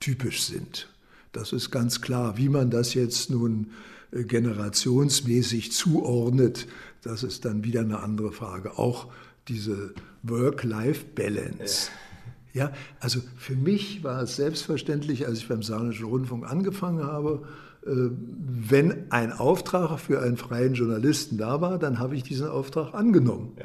S6: typisch sind. Das ist ganz klar. Wie man das jetzt nun äh, generationsmäßig zuordnet, das ist dann wieder eine andere Frage. Auch diese Work-Life-Balance. Ja. also für mich war es selbstverständlich, als ich beim Saarländischen Rundfunk angefangen habe, wenn ein Auftrag für einen freien Journalisten da war, dann habe ich diesen Auftrag angenommen.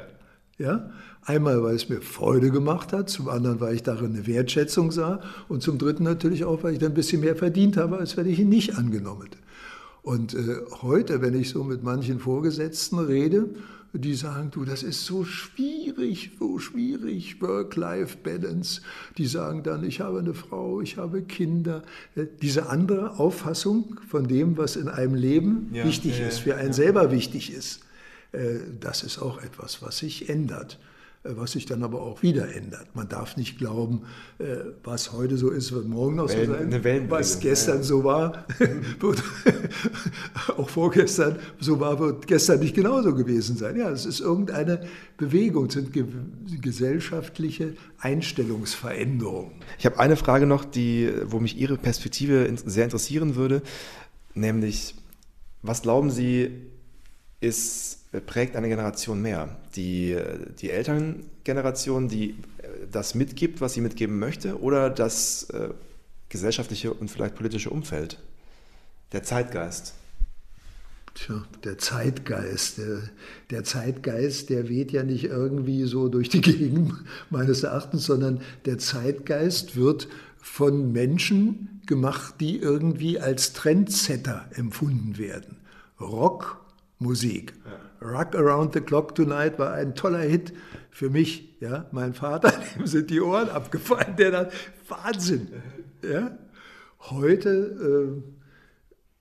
S6: Ja. ja. Einmal, weil es mir Freude gemacht hat, zum anderen, weil ich darin eine Wertschätzung sah und zum dritten natürlich auch, weil ich dann ein bisschen mehr verdient habe, als wenn ich ihn nicht angenommen hätte. Und äh, heute, wenn ich so mit manchen Vorgesetzten rede, die sagen, du, das ist so schwierig, so schwierig, Work-Life-Balance. Die sagen dann, ich habe eine Frau, ich habe Kinder. Äh, diese andere Auffassung von dem, was in einem Leben ja, wichtig ja, ist, für einen ja. selber wichtig ist, äh, das ist auch etwas, was sich ändert. Äh, was sich dann aber auch wieder ändert. Man darf nicht glauben, äh, was heute so ist, wird morgen noch so sein. Was gestern so war, wird auch vorgestern so war, wird gestern nicht genauso gewesen sein. Ja, es ist irgendeine Bewegung, es sind gesellschaftliche Einstellungsveränderungen.
S1: Ich habe eine Frage noch, die, wo mich Ihre Perspektive sehr interessieren würde, nämlich, was glauben Sie, ist prägt eine Generation mehr. Die, die Elterngeneration, die das mitgibt, was sie mitgeben möchte, oder das äh, gesellschaftliche und vielleicht politische Umfeld, der Zeitgeist.
S6: Tja, der Zeitgeist. Der, der, Zeitgeist, der weht ja nicht irgendwie so durch die Gegend meines Erachtens, sondern der Zeitgeist wird von Menschen gemacht, die irgendwie als Trendsetter empfunden werden. Rockmusik. Ja. Rock Around the Clock Tonight war ein toller Hit für mich. Ja, mein Vater, dem sind die Ohren abgefallen, der dann Wahnsinn. Ja, heute äh,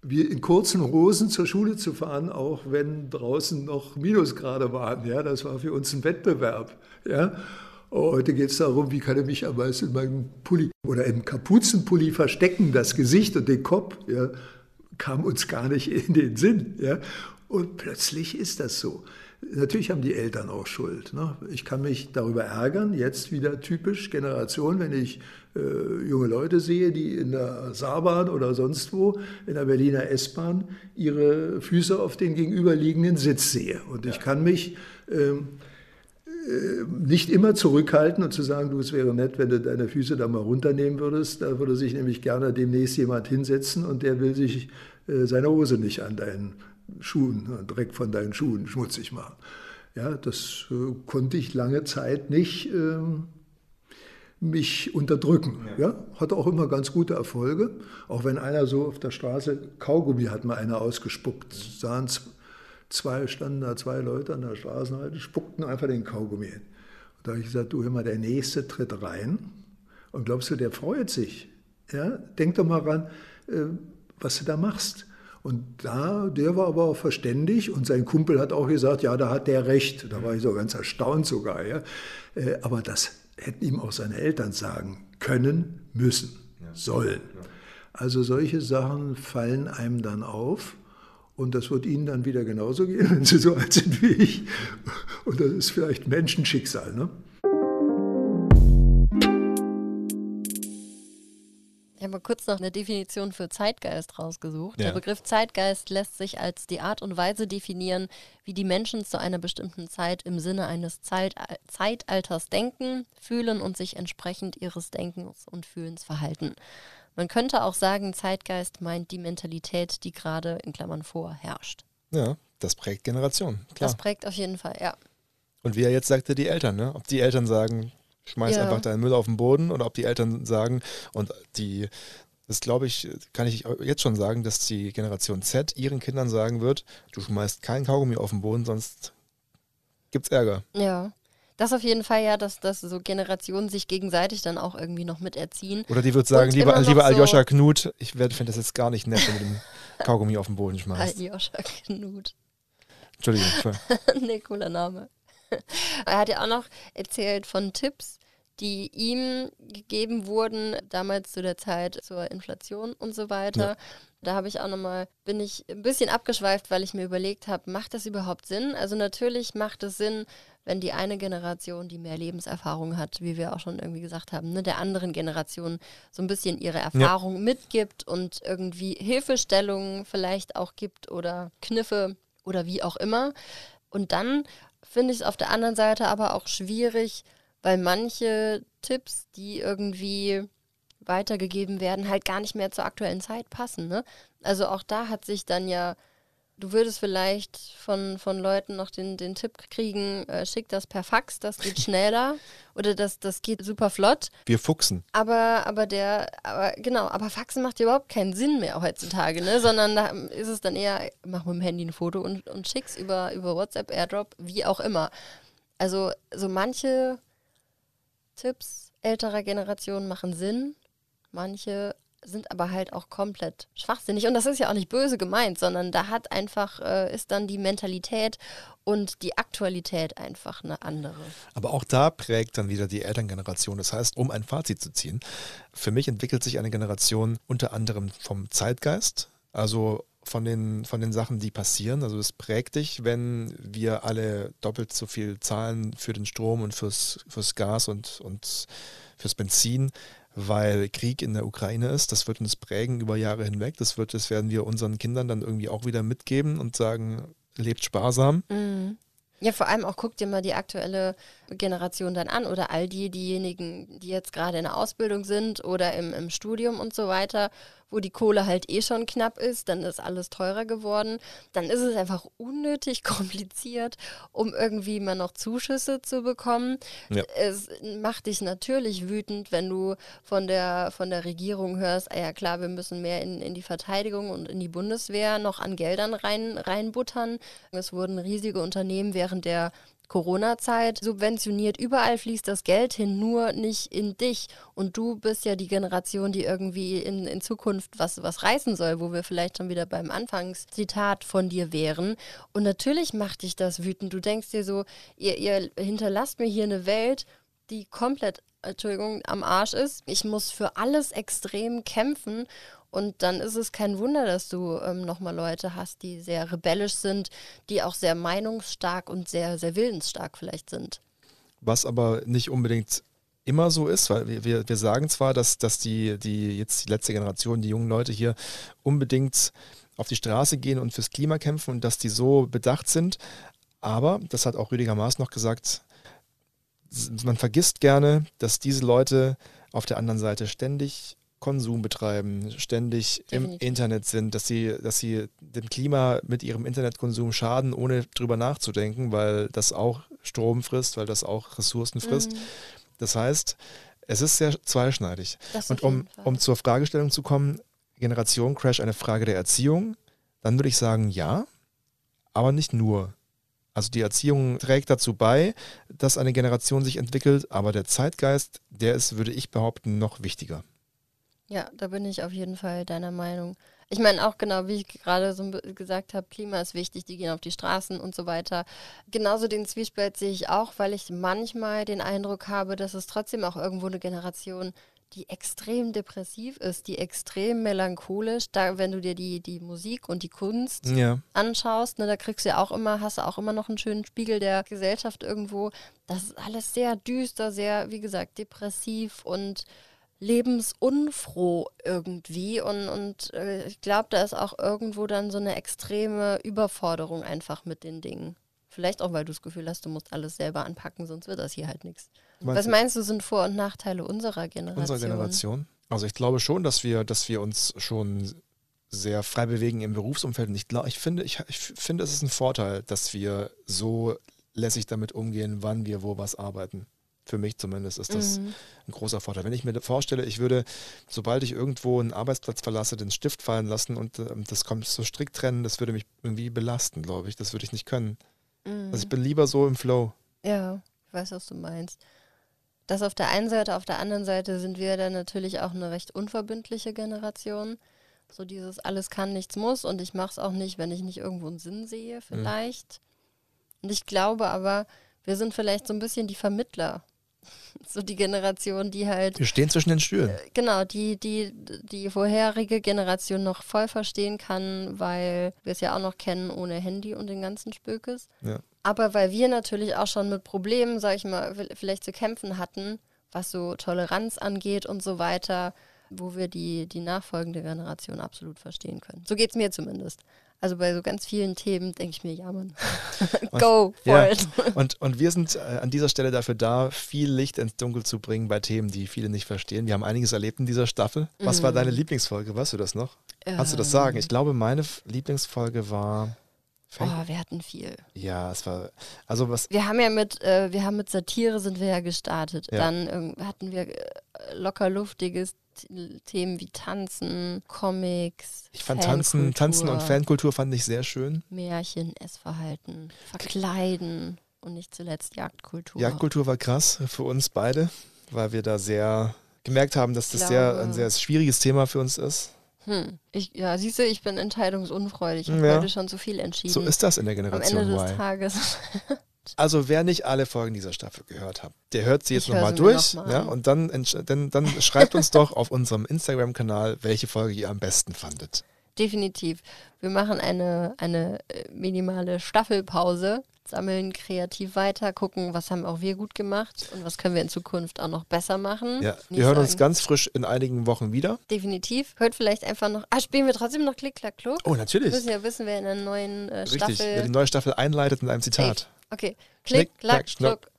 S6: wir in kurzen Hosen zur Schule zu fahren, auch wenn draußen noch Minusgrade waren. Ja, das war für uns ein Wettbewerb. Ja. Heute geht es darum, wie kann ich mich am meisten in meinem Pulli oder im Kapuzenpulli verstecken, das Gesicht und den Kopf. Ja, kam uns gar nicht in den Sinn. Ja. Und plötzlich ist das so. Natürlich haben die Eltern auch Schuld. Ne? Ich kann mich darüber ärgern, jetzt wieder typisch Generation, wenn ich äh, junge Leute sehe, die in der Saarbahn oder sonst wo, in der Berliner S-Bahn, ihre Füße auf den gegenüberliegenden Sitz sehe. Und ich kann mich ähm, äh, nicht immer zurückhalten und zu sagen, du, es wäre nett, wenn du deine Füße da mal runternehmen würdest. Da würde sich nämlich gerne demnächst jemand hinsetzen und der will sich äh, seine Hose nicht an deinen Schuhen, äh, Dreck von deinen Schuhen schmutzig machen. Ja, das äh, konnte ich lange Zeit nicht ähm, mich unterdrücken. Ja. ja. hatte auch immer ganz gute Erfolge. Auch wenn einer so auf der Straße Kaugummi hat mal einer ausgespuckt, sahen zwei, standen da zwei Leute an der Straßenseite, spuckten einfach den Kaugummi hin. Und da habe ich gesagt, du hör mal, der Nächste tritt rein und glaubst du, der freut sich. Ja, denk doch mal ran, äh, was du da machst. Und da, der war aber auch verständig und sein Kumpel hat auch gesagt, ja, da hat der recht. Da war ich so ganz erstaunt sogar. Ja. Äh, aber das hätten ihm auch seine Eltern sagen können, müssen, sollen. Also solche Sachen fallen einem dann auf. Und das wird Ihnen dann wieder genauso gehen, wenn Sie so alt sind wie ich. Und das ist vielleicht Menschenschicksal. Ne?
S3: Mal kurz noch eine Definition für Zeitgeist rausgesucht.
S1: Ja.
S3: Der Begriff Zeitgeist lässt sich als die Art und Weise definieren, wie die Menschen zu einer bestimmten Zeit im Sinne eines Zeit Zeitalters denken, fühlen und sich entsprechend ihres Denkens und Fühlens verhalten. Man könnte auch sagen, Zeitgeist meint die Mentalität, die gerade in Klammern vorherrscht.
S1: Ja, das prägt Generationen, klar.
S3: Das prägt auf jeden Fall, ja.
S1: Und wie er jetzt sagte, die Eltern, ne? Ob die Eltern sagen, schmeiß
S3: Ja.
S1: einfach deinen Müll auf den Boden oder ob die Eltern sagen, und die, das glaube ich, kann ich jetzt schon sagen, dass die Generation Z ihren Kindern sagen wird, du schmeißt kein Kaugummi auf den Boden, sonst gibt's Ärger.
S3: Ja. Das auf jeden Fall ja, dass, dass so Generationen sich gegenseitig dann auch irgendwie noch miterziehen.
S1: Oder die wird sagen,
S3: Und
S1: lieber, lieber
S3: so-
S1: Aljoscha Knut, ich finde das jetzt gar nicht nett, wenn du den Kaugummi auf den Boden schmeißt.
S3: Aljoscha Knut.
S1: Entschuldigung.
S3: Nee, cooler Name. er hat ja auch noch erzählt von Tipps, die ihm gegeben wurden, damals zu der Zeit zur Inflation und so weiter.
S1: Ja.
S3: Da habe ich auch nochmal, bin ich ein bisschen abgeschweift, weil ich mir überlegt habe, macht das überhaupt Sinn? Also natürlich macht es Sinn, wenn die eine Generation, die mehr Lebenserfahrung hat, wie wir auch schon irgendwie gesagt haben, ne, der anderen Generation so ein bisschen ihre Erfahrung mitgibt und irgendwie Hilfestellungen vielleicht auch gibt oder Kniffe oder wie auch immer. Und dann finde ich es auf der anderen Seite aber auch schwierig, weil manche Tipps, die irgendwie weitergegeben werden, halt gar nicht mehr zur aktuellen Zeit passen. Ne? Also auch da hat sich dann ja, du würdest vielleicht von, von Leuten noch den, den Tipp kriegen, äh, schick das per Fax, das geht schneller oder das, das geht super flott.
S1: Wir fuchsen.
S3: Aber, aber der, aber genau, aber Faxen macht ja überhaupt keinen Sinn mehr heutzutage, ne? Sondern da ist es dann eher, mach mit dem Handy ein Foto und, und schick's über, über WhatsApp, Airdrop, wie auch immer. Also so manche Tipps älterer Generationen machen Sinn, manche sind aber halt auch komplett schwachsinnig. Und das ist ja auch nicht böse gemeint, sondern da hat einfach, äh, ist dann die Mentalität und die Aktualität einfach eine andere.
S1: Aber auch da prägt dann wieder die Elterngeneration. Das heißt, um ein Fazit zu ziehen, für mich entwickelt sich eine Generation unter anderem vom Zeitgeist, also von den, von den Sachen, die passieren. Also es prägt dich, wenn wir alle doppelt so viel zahlen für den Strom und fürs, fürs Gas und, und fürs Benzin, weil Krieg in der Ukraine ist. Das wird uns prägen über Jahre hinweg. Das, wird, das werden wir unseren Kindern dann irgendwie auch wieder mitgeben und sagen, lebt sparsam.
S3: Mhm. Ja, vor allem auch guck dir mal die aktuelle Generation dann an oder all die, diejenigen, die jetzt gerade in der Ausbildung sind oder im, im Studium und so weiter, wo die Kohle halt eh schon knapp ist, dann ist alles teurer geworden. Dann ist es einfach unnötig kompliziert, um irgendwie mal noch Zuschüsse zu bekommen.
S1: Ja.
S3: Es macht dich natürlich wütend, wenn du von der, von der Regierung hörst, ah ja klar, wir müssen mehr in, in die Verteidigung und in die Bundeswehr noch an Geldern rein, reinbuttern. Es wurden riesige Unternehmen während der Corona-Zeit subventioniert. Überall fließt das Geld hin, nur nicht in dich. Und du bist ja die Generation, die irgendwie in, in Zukunft was, was reißen soll, wo wir vielleicht schon wieder beim Anfangszitat von dir wären. Und natürlich macht dich das wütend. Du denkst dir so, ihr, ihr hinterlasst mir hier eine Welt, die komplett, Entschuldigung, am Arsch ist. Ich muss für alles extrem kämpfen. Und dann ist es kein Wunder, dass du ähm, nochmal Leute hast, die sehr rebellisch sind, die auch sehr meinungsstark und sehr, sehr willensstark vielleicht sind.
S1: was aber nicht unbedingt immer so ist, weil wir, wir, sagen zwar, dass, dass die, die jetzt die letzte Generation, die jungen Leute hier unbedingt auf die Straße gehen und fürs Klima kämpfen und dass die so bedacht sind, aber, das hat auch Rüdiger Maas noch gesagt, man vergisst gerne, dass diese Leute auf der anderen Seite ständig Konsum betreiben, ständig Definitiv. im Internet sind, dass sie, dass sie dem Klima mit ihrem Internetkonsum schaden, ohne drüber nachzudenken, weil das auch Strom frisst, weil das auch Ressourcen frisst. Mhm. Das heißt, es ist sehr zweischneidig. Und um, um zur Fragestellung zu kommen, Generation Crash eine Frage der Erziehung, dann würde ich sagen, ja, aber nicht nur. Also die Erziehung trägt dazu bei, dass eine Generation sich entwickelt, aber der Zeitgeist, der ist, würde ich behaupten, noch wichtiger.
S3: Ja, da bin ich auf jeden Fall deiner Meinung. Ich meine auch genau, wie ich gerade so gesagt habe, Klima ist wichtig, die gehen auf die Straßen und so weiter. Genauso den Zwiespalt sehe ich auch, weil ich manchmal den Eindruck habe, dass es trotzdem auch irgendwo eine Generation die extrem depressiv ist, die extrem melancholisch. Da, wenn du dir die, die Musik und die Kunst ja. anschaust, ne, da kriegst du ja auch immer, hast du auch immer noch einen schönen Spiegel der Gesellschaft irgendwo. Das ist alles sehr düster, sehr, wie gesagt, depressiv und lebensunfroh irgendwie. Und, und äh, ich glaube, da ist auch irgendwo dann so eine extreme Überforderung einfach mit den Dingen. Vielleicht auch, weil du das Gefühl hast, du musst alles selber anpacken, sonst wird das hier halt nichts. Was meinst du, sind Vor- und Nachteile unserer Generation?
S1: Unserer Generation? Also ich glaube schon, dass wir, dass wir uns schon sehr frei bewegen im Berufsumfeld. Und ich, glaub, ich, finde, ich, ich finde, es ist ein Vorteil, dass wir so lässig damit umgehen, wann wir wo was arbeiten. Für mich zumindest ist das mhm. ein großer Vorteil. Wenn ich mir vorstelle, ich würde, sobald ich irgendwo einen Arbeitsplatz verlasse, den Stift fallen lassen und äh, das kommt so strikt trennen, das würde mich irgendwie belasten, glaube ich. Das würde ich nicht können. Mhm. Also ich bin lieber so im Flow.
S3: Ja, ich weiß, was du meinst. Das auf der einen Seite, auf der anderen Seite sind wir dann natürlich auch eine recht unverbindliche Generation. So dieses alles kann, nichts muss und ich mache es auch nicht, wenn ich nicht irgendwo einen Sinn sehe, mhm. vielleicht. Mhm. Und ich glaube aber, wir sind vielleicht so ein bisschen die Vermittler so die Generation, die halt.
S1: Wir stehen zwischen den Stühlen. Äh,
S3: genau, die, die die vorherige Generation noch voll verstehen kann, weil wir es ja auch noch kennen ohne Handy und den ganzen Spökes. Ja. Aber weil wir natürlich auch schon mit Problemen, sag ich mal, vielleicht zu kämpfen hatten, was so Toleranz angeht und so weiter, wo wir die, die nachfolgende Generation absolut verstehen können. So geht es mir zumindest. Also bei so ganz vielen Themen denke ich mir, ja Mann, go for ja. it.
S1: Und, und wir sind äh, an dieser Stelle dafür da, viel Licht ins Dunkel zu bringen bei Themen, die viele nicht verstehen. Wir haben einiges erlebt in dieser Staffel. Was mm. war deine Lieblingsfolge? Weißt du das noch? Kannst du das sagen? Ich glaube, meine Lieblingsfolge war...
S3: Oh, wir hatten viel.
S1: Ja, es war, also was.
S3: Wir haben ja mit, äh, wir haben mit Satire sind wir ja gestartet. Ja. Dann äh, hatten wir äh, locker luftiges Themen wie Tanzen, Comics.
S1: Ich fand Tanzen, Tanzen und Fankultur fand ich sehr schön.
S3: Märchen, Essverhalten, Verkleiden und nicht zuletzt Jagdkultur.
S1: Jagdkultur war krass für uns beide, weil wir da sehr gemerkt haben, dass das sehr, ein sehr schwieriges Thema für uns ist.
S3: Hm. Ich, ja, siehst du, ich bin entscheidungsunfreudig. Ich habe ja. heute schon zu viel entschieden.
S1: So ist das in der Generation
S3: Am Ende
S1: des
S3: y. Tages.
S1: Also wer nicht alle Folgen dieser Staffel gehört hat, der hört sie jetzt nochmal durch noch mal ja, und dann, dann, dann schreibt uns doch auf unserem Instagram-Kanal, welche Folge ihr am besten fandet.
S3: Definitiv. Wir machen eine, eine äh, minimale Staffelpause, sammeln kreativ weiter, gucken, was haben auch wir gut gemacht und was können wir in Zukunft auch noch besser machen.
S1: Ja, wir hören sagen. uns ganz frisch in einigen Wochen wieder.
S3: Definitiv. Hört vielleicht einfach noch. Ah, spielen wir trotzdem noch Klick, Klack, Kluck?
S1: Oh, natürlich.
S3: Wir müssen ja wissen, wer in einer neuen äh, Staffel.
S1: Richtig, wer die neue Staffel einleitet mit einem Zitat. Safe.
S3: Okay. Klick, Schnick, klack, schnuck.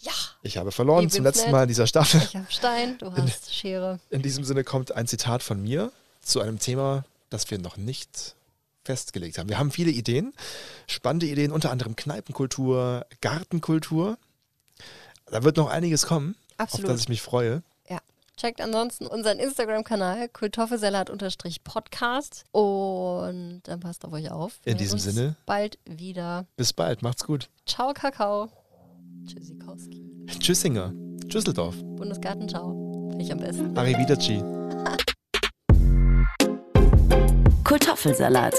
S1: Ja. Ich habe verloren zum letzten nett. Mal in dieser Staffel.
S3: Ich habe Stein, du hast
S1: in,
S3: Schere.
S1: In diesem Sinne kommt ein Zitat von mir zu einem Thema, das wir noch nicht festgelegt haben. Wir haben viele Ideen, spannende Ideen, unter anderem Kneipenkultur, Gartenkultur. Da wird noch einiges kommen, Absolut. auf das ich mich freue.
S3: Checkt ansonsten unseren Instagram-Kanal kultoffelsalat-podcast und dann passt auf euch auf.
S1: Wir In diesem Sinne.
S3: Bald wieder.
S1: Bis bald. Macht's gut.
S3: Ciao, Kakao. Tschüssikowski.
S1: Tschüssinger. Tschüsseldorf.
S3: Bundesgarten, ciao. Finde ich am besten.
S1: Arrivederci.
S2: Kultoffelsalat.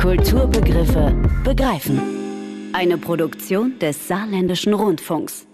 S2: Kulturbegriffe begreifen. Eine Produktion des Saarländischen Rundfunks.